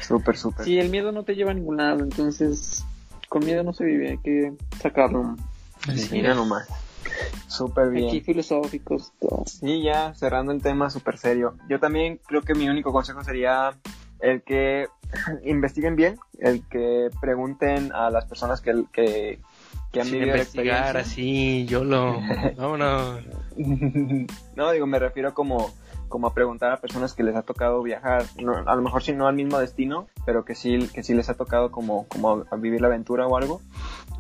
A: Súper, súper.
B: Sí, el miedo no te lleva a ningún lado, entonces con miedo no se vive, hay que sacarlo.
A: Mira nomás. Súper bien.
B: Aquí filosóficos, todo.
A: Y ya cerrando el tema súper serio. Yo también creo que mi único consejo sería el que investiguen bien, el que pregunten a las personas que, que, que han
C: Sin
A: vivido la
C: investigar
A: experiencia.
C: así, yo lo... Vámonos.
A: no, digo, me refiero como, como a preguntar a personas que les ha tocado viajar, no, a lo mejor si no al mismo destino, pero que sí, que sí les ha tocado como, como a vivir la aventura o algo,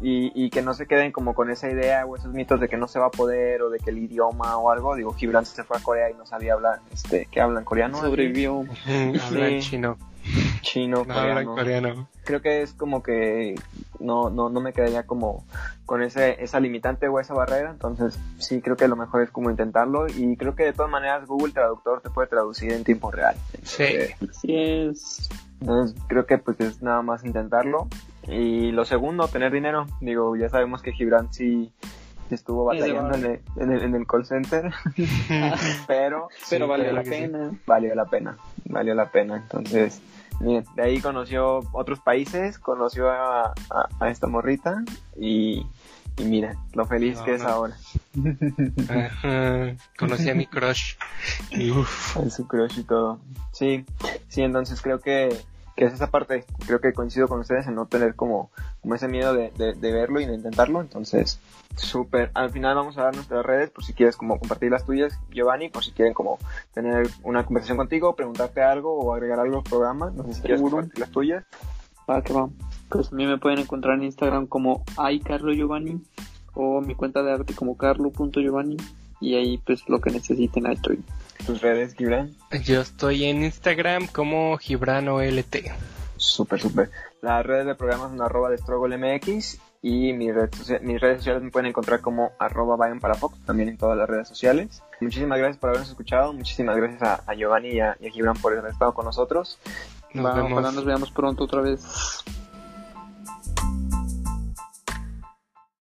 A: y, y que no se queden como con esa idea o esos mitos de que no se va a poder o de que el idioma o algo, digo, Gibran se fue a Corea y no sabía hablar, este, ¿qué hablan? ¿Coreano?
B: Sobrevivió.
C: Habla en
A: Sí.
C: chino.
A: Chino,
C: No
A: coreano.
C: coreano.
A: Creo que es como que no, no, no me quedaría como con ese, esa limitante o esa barrera, entonces sí creo que lo mejor es como intentarlo y creo que de todas maneras Google Traductor te puede traducir en tiempo real.
C: Sí.
A: Eh,
B: Así es.
A: Entonces creo que pues es nada más intentarlo. Y lo segundo, tener dinero. Digo, ya sabemos que Gibran sí estuvo batallando en el, en el, en el call center, pero,
B: Pero
C: Sí, claro
B: la
C: sí.
B: pena.
A: valió la pena, valió la pena. Entonces, de ahí conoció otros países, conoció a, a- a esta morrita y, y mira, lo feliz
C: No,
A: que es ahora.
C: Ajá. Conocí a mi crush. Y uf,
A: En su crush y todo. Sí, sí, entonces creo que, que es esa parte. Creo que coincido con ustedes en no tener como, como ese miedo de, de, de verlo y de intentarlo. Entonces, súper. Al final vamos a dar nuestras redes por si quieres como compartir las tuyas, Giovanni, por si quieren como tener una conversación contigo, preguntarte algo o agregar algo al programa. No sé si quieres compartir las tuyas.
B: Va, que va. Pues a mí me pueden encontrar en Instagram como iCarloGiovanni o mi cuenta de arte como carlo.giovanni y ahí pues lo que necesiten ahí estoy.
A: Tus redes, Gibran.
C: yo estoy en Instagram como Gibrano LT.
A: Súper, súper. Las redes del programa son arroba de MX y mis redes, mis redes sociales me pueden encontrar como arroba Bayern para Fox, también en todas las redes sociales. Muchísimas gracias por habernos escuchado, muchísimas gracias a, a Giovanni y a, y a Gibran por haber estado con nosotros.
C: Nos
B: Va,
C: vemos.
B: Ojalá nos veamos pronto otra vez.